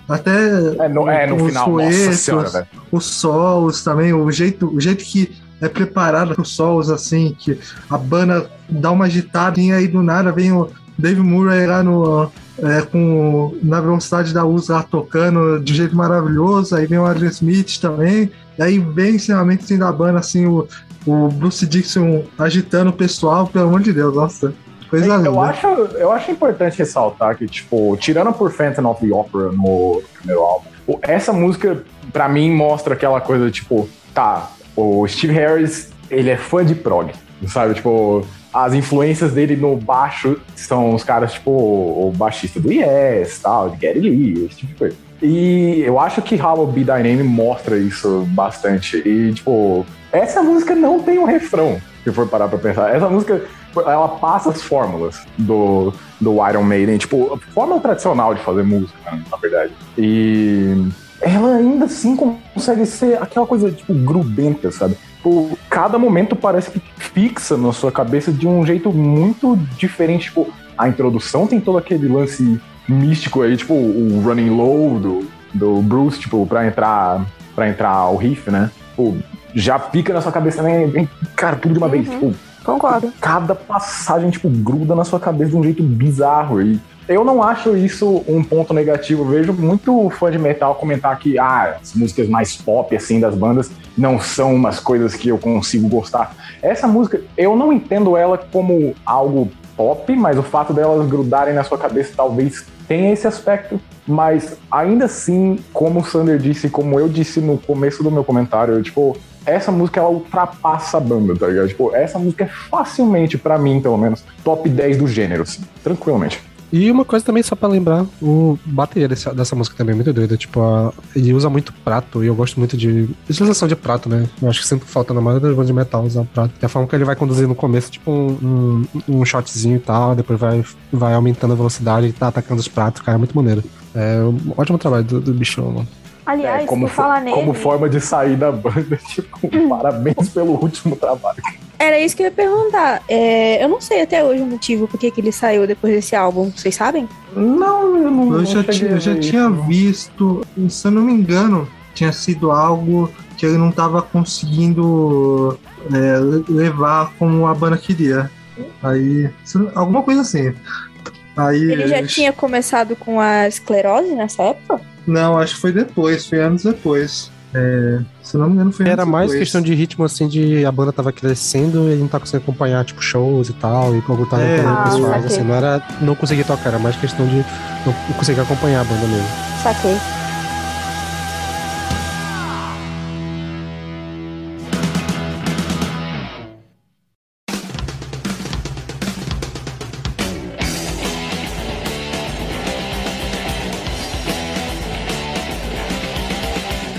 [SPEAKER 7] até
[SPEAKER 6] É no, é no
[SPEAKER 7] os
[SPEAKER 6] final. Nossa
[SPEAKER 7] suetos,
[SPEAKER 6] senhora, velho.
[SPEAKER 7] os solos também, o jeito, o jeito que é preparado para os solos, assim, que a banda dá uma agitadinha aí do nada vem o Dave Murray lá no, é, com, na velocidade da luz lá tocando de um jeito maravilhoso, aí vem o Adrian Smith também, e aí vem encerramento assim, da banda, assim, o, o Bruce Dixon agitando o pessoal, pelo amor de Deus, nossa. Coisa linda.
[SPEAKER 6] Eu acho, eu acho importante ressaltar que, tipo, tirando por Phantom of the Opera no primeiro álbum, essa música, pra mim, mostra aquela coisa, tipo, tá, o Steve Harris, ele é fã de prog, sabe? Tipo, as influências dele no baixo são os caras, tipo, o baixista do Yes, tal, de Gary Lee, esse tipo de coisa. E eu acho que Hollow Be Thy Name mostra isso bastante. E, tipo, essa música não tem um refrão, se for parar pra pensar. Essa música, ela passa as fórmulas do, do Iron Maiden. Tipo, a fórmula tradicional de fazer música, né, na verdade. E ela ainda assim consegue ser aquela coisa, tipo, grudenta, sabe? Tipo, cada momento parece que fixa na sua cabeça de um jeito muito diferente. Tipo, a introdução tem todo aquele lance místico aí, tipo, o running low do, do Bruce, tipo, pra entrar, pra entrar o riff, né? Tipo, já pica na sua cabeça, né? Cara, tudo de uma vez. Tipo,
[SPEAKER 5] Concordo.
[SPEAKER 6] cada passagem, tipo, gruda na sua cabeça de um jeito bizarro. E eu não acho isso um ponto negativo. Vejo muito fã de metal comentar que ah, as músicas mais pop, assim, das bandas não são umas coisas que eu consigo gostar. Essa música, eu não entendo ela como algo pop, mas o fato delas grudarem na sua cabeça talvez tenha esse aspecto. Mas ainda assim, como o Sander disse, como eu disse no começo do meu comentário, eu, tipo, essa música ela ultrapassa a banda, tá ligado? Tipo, essa música é facilmente, pra mim, pelo menos, top 10 do gênero, assim, tranquilamente.
[SPEAKER 8] E uma coisa também, só pra lembrar, o bateria dessa, dessa música também é muito doida. Tipo, a- ele usa muito prato e eu gosto muito de utilização de prato, né? Eu acho que sempre falta na maioria das bandas de metal usar prato. É a forma que ele vai conduzir no começo, tipo um, um, um shotzinho e tal, depois vai, vai aumentando a velocidade e tá atacando os pratos, cara, é muito maneiro. É um ótimo trabalho do, do bichão, mano.
[SPEAKER 5] Aliás,
[SPEAKER 6] É, como,
[SPEAKER 5] falar nele,
[SPEAKER 6] como forma de sair da banda, tipo, parabéns pelo último trabalho.
[SPEAKER 5] era isso que eu ia perguntar. É, eu não sei até hoje o motivo por que ele saiu depois desse álbum. Vocês sabem?
[SPEAKER 6] Não, eu não.
[SPEAKER 7] Eu
[SPEAKER 6] não
[SPEAKER 7] já, tinha, eu já tinha visto, se eu não me engano, tinha sido algo que ele não estava conseguindo é, le- levar como a banda queria. Aí, alguma coisa assim. Aí,
[SPEAKER 5] Ele já
[SPEAKER 7] eles-
[SPEAKER 5] tinha começado com a esclerose nessa época?
[SPEAKER 7] Não, acho que foi depois, foi anos depois. É, se não me engano, foi
[SPEAKER 8] Era
[SPEAKER 7] anos
[SPEAKER 8] mais
[SPEAKER 7] depois.
[SPEAKER 8] questão de ritmo, assim, de a banda tava crescendo e ele não tá conseguindo acompanhar, tipo, shows e tal, e como tava
[SPEAKER 7] É.
[SPEAKER 5] Ah,
[SPEAKER 8] pessoais, assim, não era não conseguir tocar, era mais questão de não conseguir acompanhar a banda mesmo.
[SPEAKER 5] Saquei.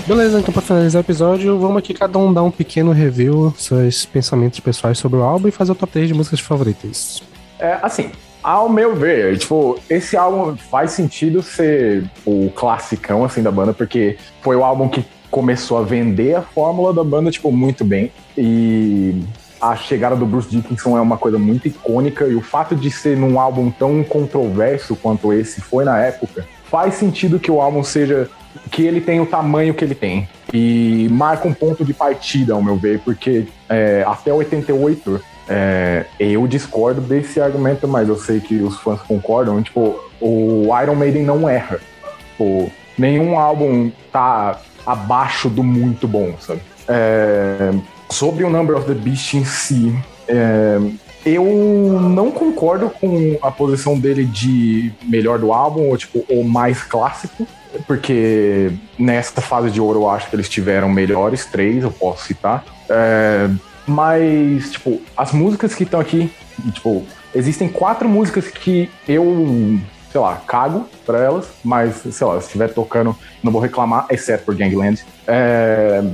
[SPEAKER 8] Beleza, então pra finalizar o episódio, vamos aqui cada um dar um pequeno review, seus pensamentos pessoais sobre o álbum e fazer o top 3 de músicas favoritas.
[SPEAKER 6] É, assim, ao meu ver, tipo, esse álbum faz sentido ser o classicão, assim, da banda, porque foi o álbum que começou a vender a fórmula da banda, tipo, muito bem. E a chegada do Bruce Dickinson é uma coisa muito icônica, e o fato de ser num álbum tão controverso quanto esse foi na época, faz sentido que o álbum seja que ele tem o tamanho que ele tem. E marca um ponto de partida, ao meu ver, porque é, até 88 é, eu discordo desse argumento, mas eu sei que os fãs concordam. Tipo, o Iron Maiden não erra. Tipo, nenhum álbum tá abaixo do muito bom, sabe? É, sobre o Number of the Beast em si, é, eu não concordo com a posição dele de melhor do álbum, ou tipo, o mais clássico, porque nessa fase de ouro eu acho que eles tiveram melhores, três, eu posso citar. É, mas, tipo, as músicas que estão aqui, tipo, existem quatro músicas que eu, sei lá, cago pra elas, mas, sei lá, se estiver tocando, não vou reclamar, exceto por Gangland. É,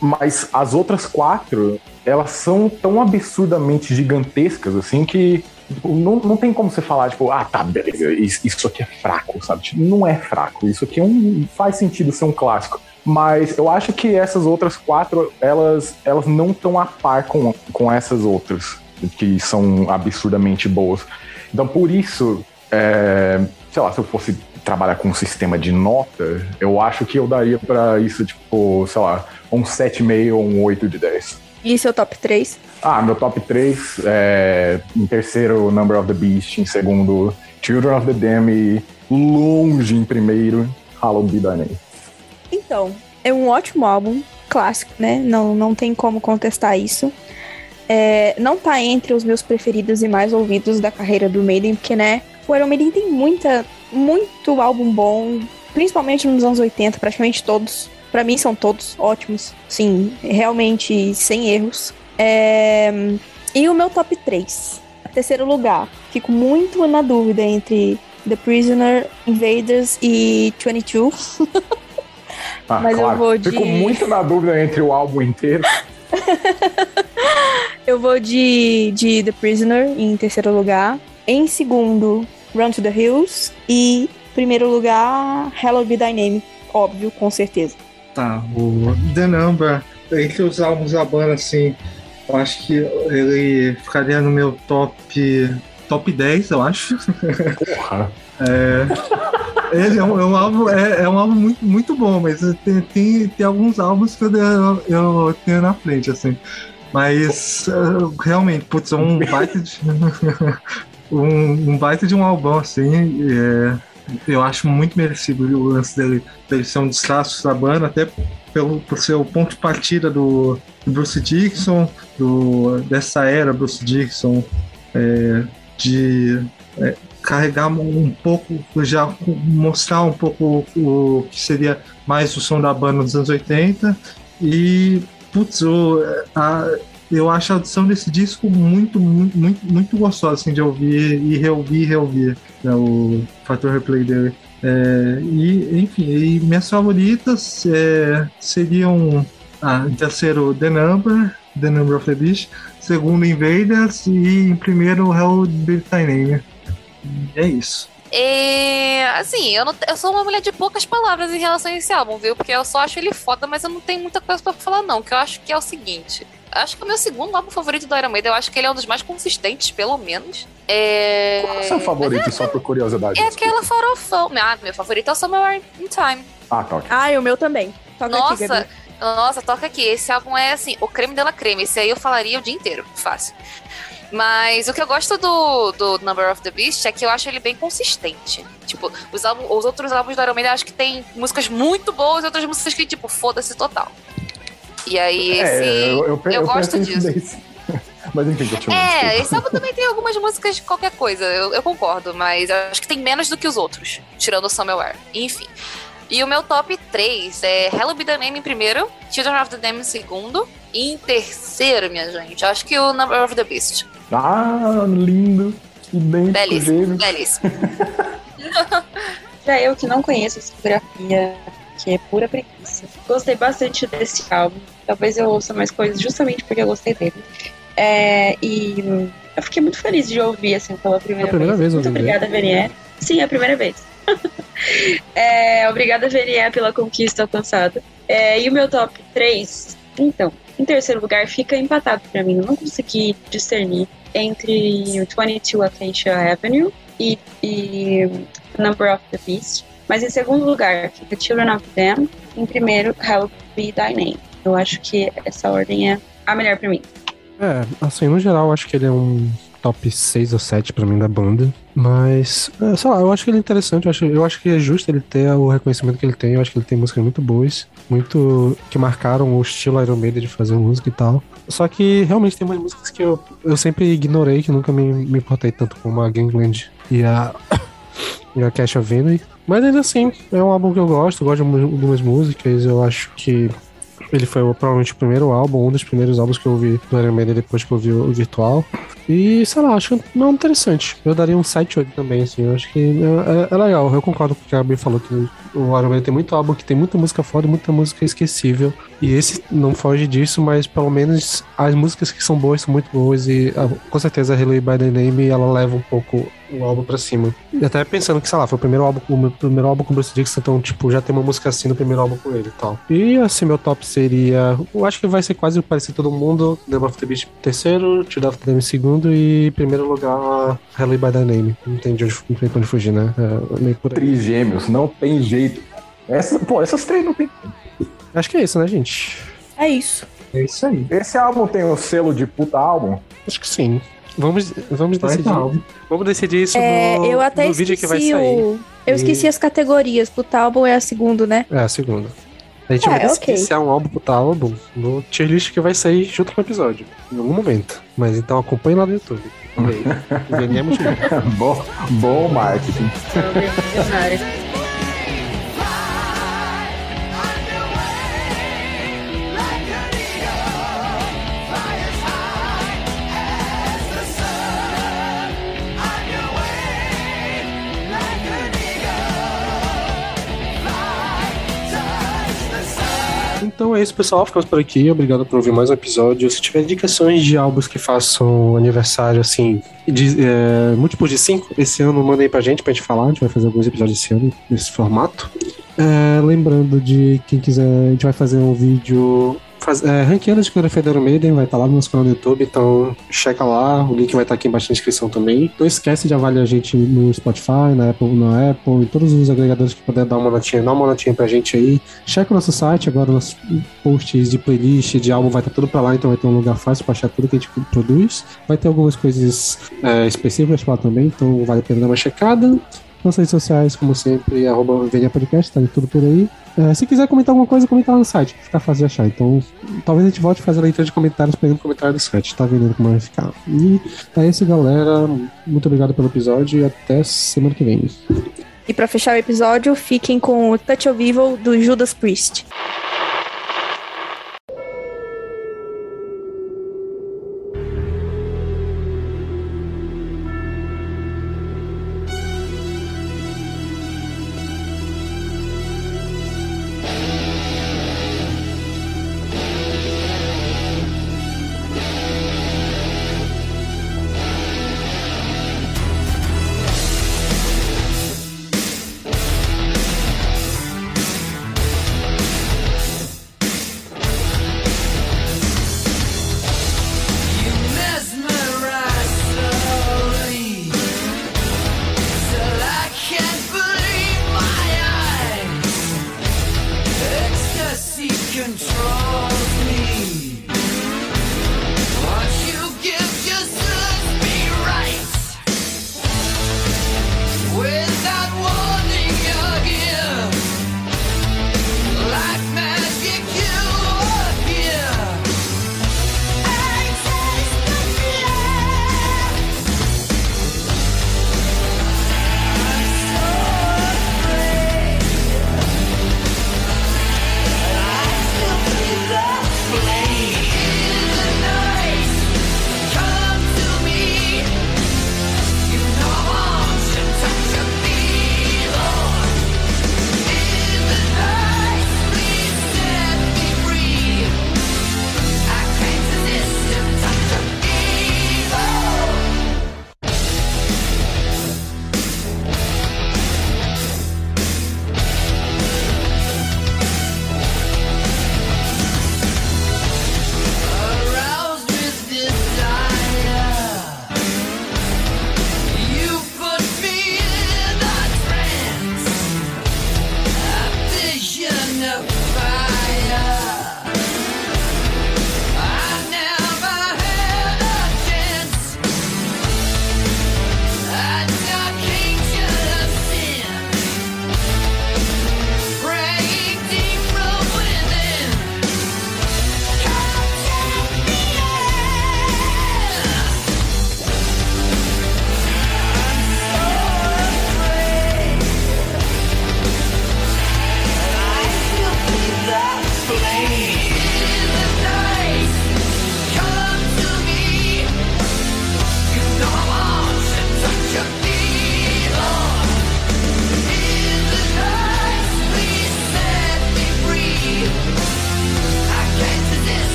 [SPEAKER 6] mas as outras quatro, elas são tão absurdamente gigantescas, assim, que tipo, não, não tem como você falar, tipo, ah, tá, beleza, isso, aqui é fraco, sabe? Tipo, não é fraco, isso aqui é um, faz sentido ser um clássico. Mas eu acho que essas outras quatro, elas, elas não estão a par com, com essas outras, que são absurdamente boas. Então, por isso, é, sei lá, se eu fosse trabalhar com um sistema de nota, eu acho que eu daria pra isso, tipo, sei lá, um 7,5 ou um 8 de 10.
[SPEAKER 5] E seu top 3?
[SPEAKER 6] Ah, meu top 3 é em terceiro Number of the Beast, em segundo Children of the Dam e longe em primeiro Hallowed Be Thy Name.
[SPEAKER 5] Então, é um ótimo álbum. clássico, né? Não, não tem como contestar isso. É, não tá entre os meus preferidos e mais ouvidos da carreira do Maiden, porque, né, o Iron Maiden tem muita, muito álbum bom, principalmente nos anos 80, praticamente todos. Pra mim são todos ótimos, sim, realmente sem erros. É, e o meu top 3. Terceiro lugar, fico muito na dúvida entre The Prisoner, Invaders e 22.
[SPEAKER 6] Ah,
[SPEAKER 5] Mas eu
[SPEAKER 6] claro.
[SPEAKER 5] vou de-
[SPEAKER 6] Fico muito na dúvida entre o álbum inteiro.
[SPEAKER 5] Eu vou de, de The Prisoner em terceiro lugar. Em segundo, Run to the Hills. E primeiro lugar, Hello Be Name. Óbvio, com certeza.
[SPEAKER 7] Tá, o The Number, entre os álbuns da banda, assim, eu acho que ele ficaria no meu top, top 10, eu acho.
[SPEAKER 6] Porra.
[SPEAKER 7] É, ele é um, é um álbum, é, é um álbum muito, muito bom, mas tem, tem, tem alguns álbuns que eu, eu, eu tenho na frente, assim. Mas uh, realmente, putz, é um baita de. um, um baita de um álbum, assim. é, eu acho muito merecido o lance dele, dele ser um traços da banda, até pelo, por ser o ponto de partida do, do Bruce Dixon, do, dessa era Bruce Dixon, é, de é, carregar um pouco, já mostrar um pouco o que seria mais o som da banda dos anos 80. E, putz, o, a, eu acho a audição desse disco muito, muito, muito, muito gostosa assim, de ouvir e reouvir e reouvir né, o Fator Replay dele. É, e, enfim, e minhas favoritas é, seriam ah, terceiro The Number, The Number of the Beast, segundo Invaders e em primeiro Hell. E é isso.
[SPEAKER 4] É, assim, eu, não, eu sou uma mulher de poucas palavras em relação a esse álbum, viu? Porque eu só acho ele foda, mas eu não tenho muita coisa pra falar, não. Que eu acho que é o seguinte. Acho que é o meu segundo álbum favorito do Iron Maiden. Eu acho que ele é um dos mais consistentes, pelo menos. É...
[SPEAKER 6] Qual é o seu favorito, só por curiosidade?
[SPEAKER 4] É aquela farofão. Ah, meu favorito é o Somewhere in Time.
[SPEAKER 6] Ah, tá. ok.
[SPEAKER 5] Ah, e o meu também. Toca aqui,
[SPEAKER 4] Nossa,
[SPEAKER 5] Gabi.
[SPEAKER 4] nossa, toca aqui. Esse álbum é assim, o creme dela creme. Esse aí eu falaria o dia inteiro, fácil. Mas o que eu gosto do, do Number of the Beast é que eu acho ele bem consistente. Tipo, os, álbum, os outros álbuns do Iron Maiden eu acho que tem músicas muito boas e outras músicas que, tipo, foda-se total. E aí, esse,
[SPEAKER 6] É, eu, eu,
[SPEAKER 4] eu gosto disso.
[SPEAKER 6] Mas enfim, continua.
[SPEAKER 4] É, esse álbum também tem algumas músicas de qualquer coisa, eu, eu concordo, mas eu acho que tem menos do que os outros, tirando o Somewhere. Enfim. E o meu top 3 é Hello Be The Name em primeiro, Children of the Dam em segundo, e em terceiro, minha gente, eu acho que o Number of the Beast.
[SPEAKER 6] Ah, lindo. Idêntico,
[SPEAKER 4] Belíssimo, belíssimo.
[SPEAKER 3] Já eu que não conheço a discografia, que é pura preguiça. Gostei bastante desse álbum. Talvez eu ouça mais coisas justamente porque eu gostei dele. É, e eu fiquei muito feliz de ouvir assim pela primeira,
[SPEAKER 8] É a primeira vez
[SPEAKER 3] Muito
[SPEAKER 8] ouvindo
[SPEAKER 3] obrigada, Vernier. Sim, é a primeira vez. É, obrigada, Vernier, pela conquista alcançada. É, e o meu top 3, então, em terceiro lugar, fica empatado pra mim. Eu não consegui discernir entre o 22 Acacia Avenue e, e Number of the Beast. Mas em segundo lugar fica Children of Them. Em primeiro, Help Be Thy Name. Eu acho que essa ordem é a melhor pra mim.
[SPEAKER 8] É, assim, no geral, eu acho que ele é um top 6 ou 7 pra mim da banda. Mas, é, sei lá, eu acho que ele é interessante. Eu acho, eu acho que é justo ele ter o reconhecimento que ele tem. Eu acho que ele tem músicas muito boas, muito. que marcaram o estilo Iron Maiden de fazer música e tal. Só que realmente tem umas músicas que eu, eu sempre ignorei, que nunca me, me importei tanto como a Gangland e a. e a Cash of. Mas ainda assim, é um álbum que eu gosto, gosto de algumas músicas. Eu acho que ele foi provavelmente o primeiro álbum, um dos primeiros álbuns que eu ouvi do Iron Maiden depois que eu ouvi o Virtual. E, sei lá, acho não é interessante. Eu daria um 7 8 também, assim. Eu acho que é, é- é legal. Eu concordo com o que a Gabi falou, que o Iron Maiden tem muito álbum que tem muita música foda e muita música esquecível. E esse não foge disso, mas pelo menos as músicas que são boas são muito boas. E com certeza a Relay by the Name ela leva um pouco o álbum pra cima. E até pensando que, sei lá, foi o primeiro álbum, o primeiro álbum com o Bruce Dixon, então, tipo, já tem uma música assim no primeiro álbum com ele e tal. E assim, meu top seria. Eu acho que vai ser quase parecido todo mundo. The of the Beast terceiro, Child of the Dam segundo e em primeiro lugar Relay by the Name. Não tem de onde, não tem onde fugir, né? É meio por aí.
[SPEAKER 6] Trigêmeos, não tem jeito. Essa, pô, essas três não tem.
[SPEAKER 8] Acho que é isso, né, gente?
[SPEAKER 5] É isso.
[SPEAKER 7] É isso aí.
[SPEAKER 6] Esse álbum tem o selo de puta álbum?
[SPEAKER 8] Acho que sim. Vamos, vamos
[SPEAKER 7] Vai
[SPEAKER 8] decidir.
[SPEAKER 7] álbum.
[SPEAKER 8] Vamos decidir isso
[SPEAKER 5] É,
[SPEAKER 8] no,
[SPEAKER 5] eu até
[SPEAKER 8] no vídeo que vai sair.
[SPEAKER 5] o. Eu
[SPEAKER 8] E-
[SPEAKER 5] esqueci as categorias. Puta álbum é a segunda, né?
[SPEAKER 8] É, a segunda. A gente vai
[SPEAKER 9] É,
[SPEAKER 8] decidir
[SPEAKER 9] ok.
[SPEAKER 8] se é um álbum puta álbum no tier list que vai sair junto com o episódio, em algum momento. Mas então acompanhe lá no YouTube. Aí. VNE Multimídia.
[SPEAKER 6] bom, bom marketing.
[SPEAKER 8] É isso, pessoal. Ficamos por aqui. Obrigado por ouvir mais um episódio. Se tiver indicações de álbuns que façam aniversário, assim, de, é, múltiplos de 5, esse ano, mandem pra gente, pra gente falar. A gente vai fazer alguns episódios esse ano, nesse formato. É, lembrando de quem quiser, a gente vai fazer um vídeo faz, é, ranqueando a discografia da Iron Maiden, vai estar lá no nosso canal do YouTube, então checa lá, o link vai estar aqui embaixo na descrição também. Não esquece de avaliar a gente no Spotify, na Apple, na Apple, em todos os agregadores que puder dar uma notinha, dá uma notinha pra gente aí. Checa o nosso site, agora nossos posts de playlist, de álbum vai estar tudo pra lá, então vai ter um lugar fácil pra achar tudo que a gente produz. Vai ter algumas coisas é, específicas lá também, então vale a pena dar uma checada. Nossas redes sociais, como sempre, arroba VNA Podcast, tá tudo por aí. É, se quiser comentar alguma coisa, comenta lá no site, fica fácil de achar. Então, talvez a gente volte a fazer a leitura de comentários pegando comentário do site, tá vendo como vai ficar. E é isso, galera. Muito obrigado pelo episódio e até semana que vem.
[SPEAKER 9] E pra fechar o episódio, fiquem com o Touch of Evil do Judas Priest.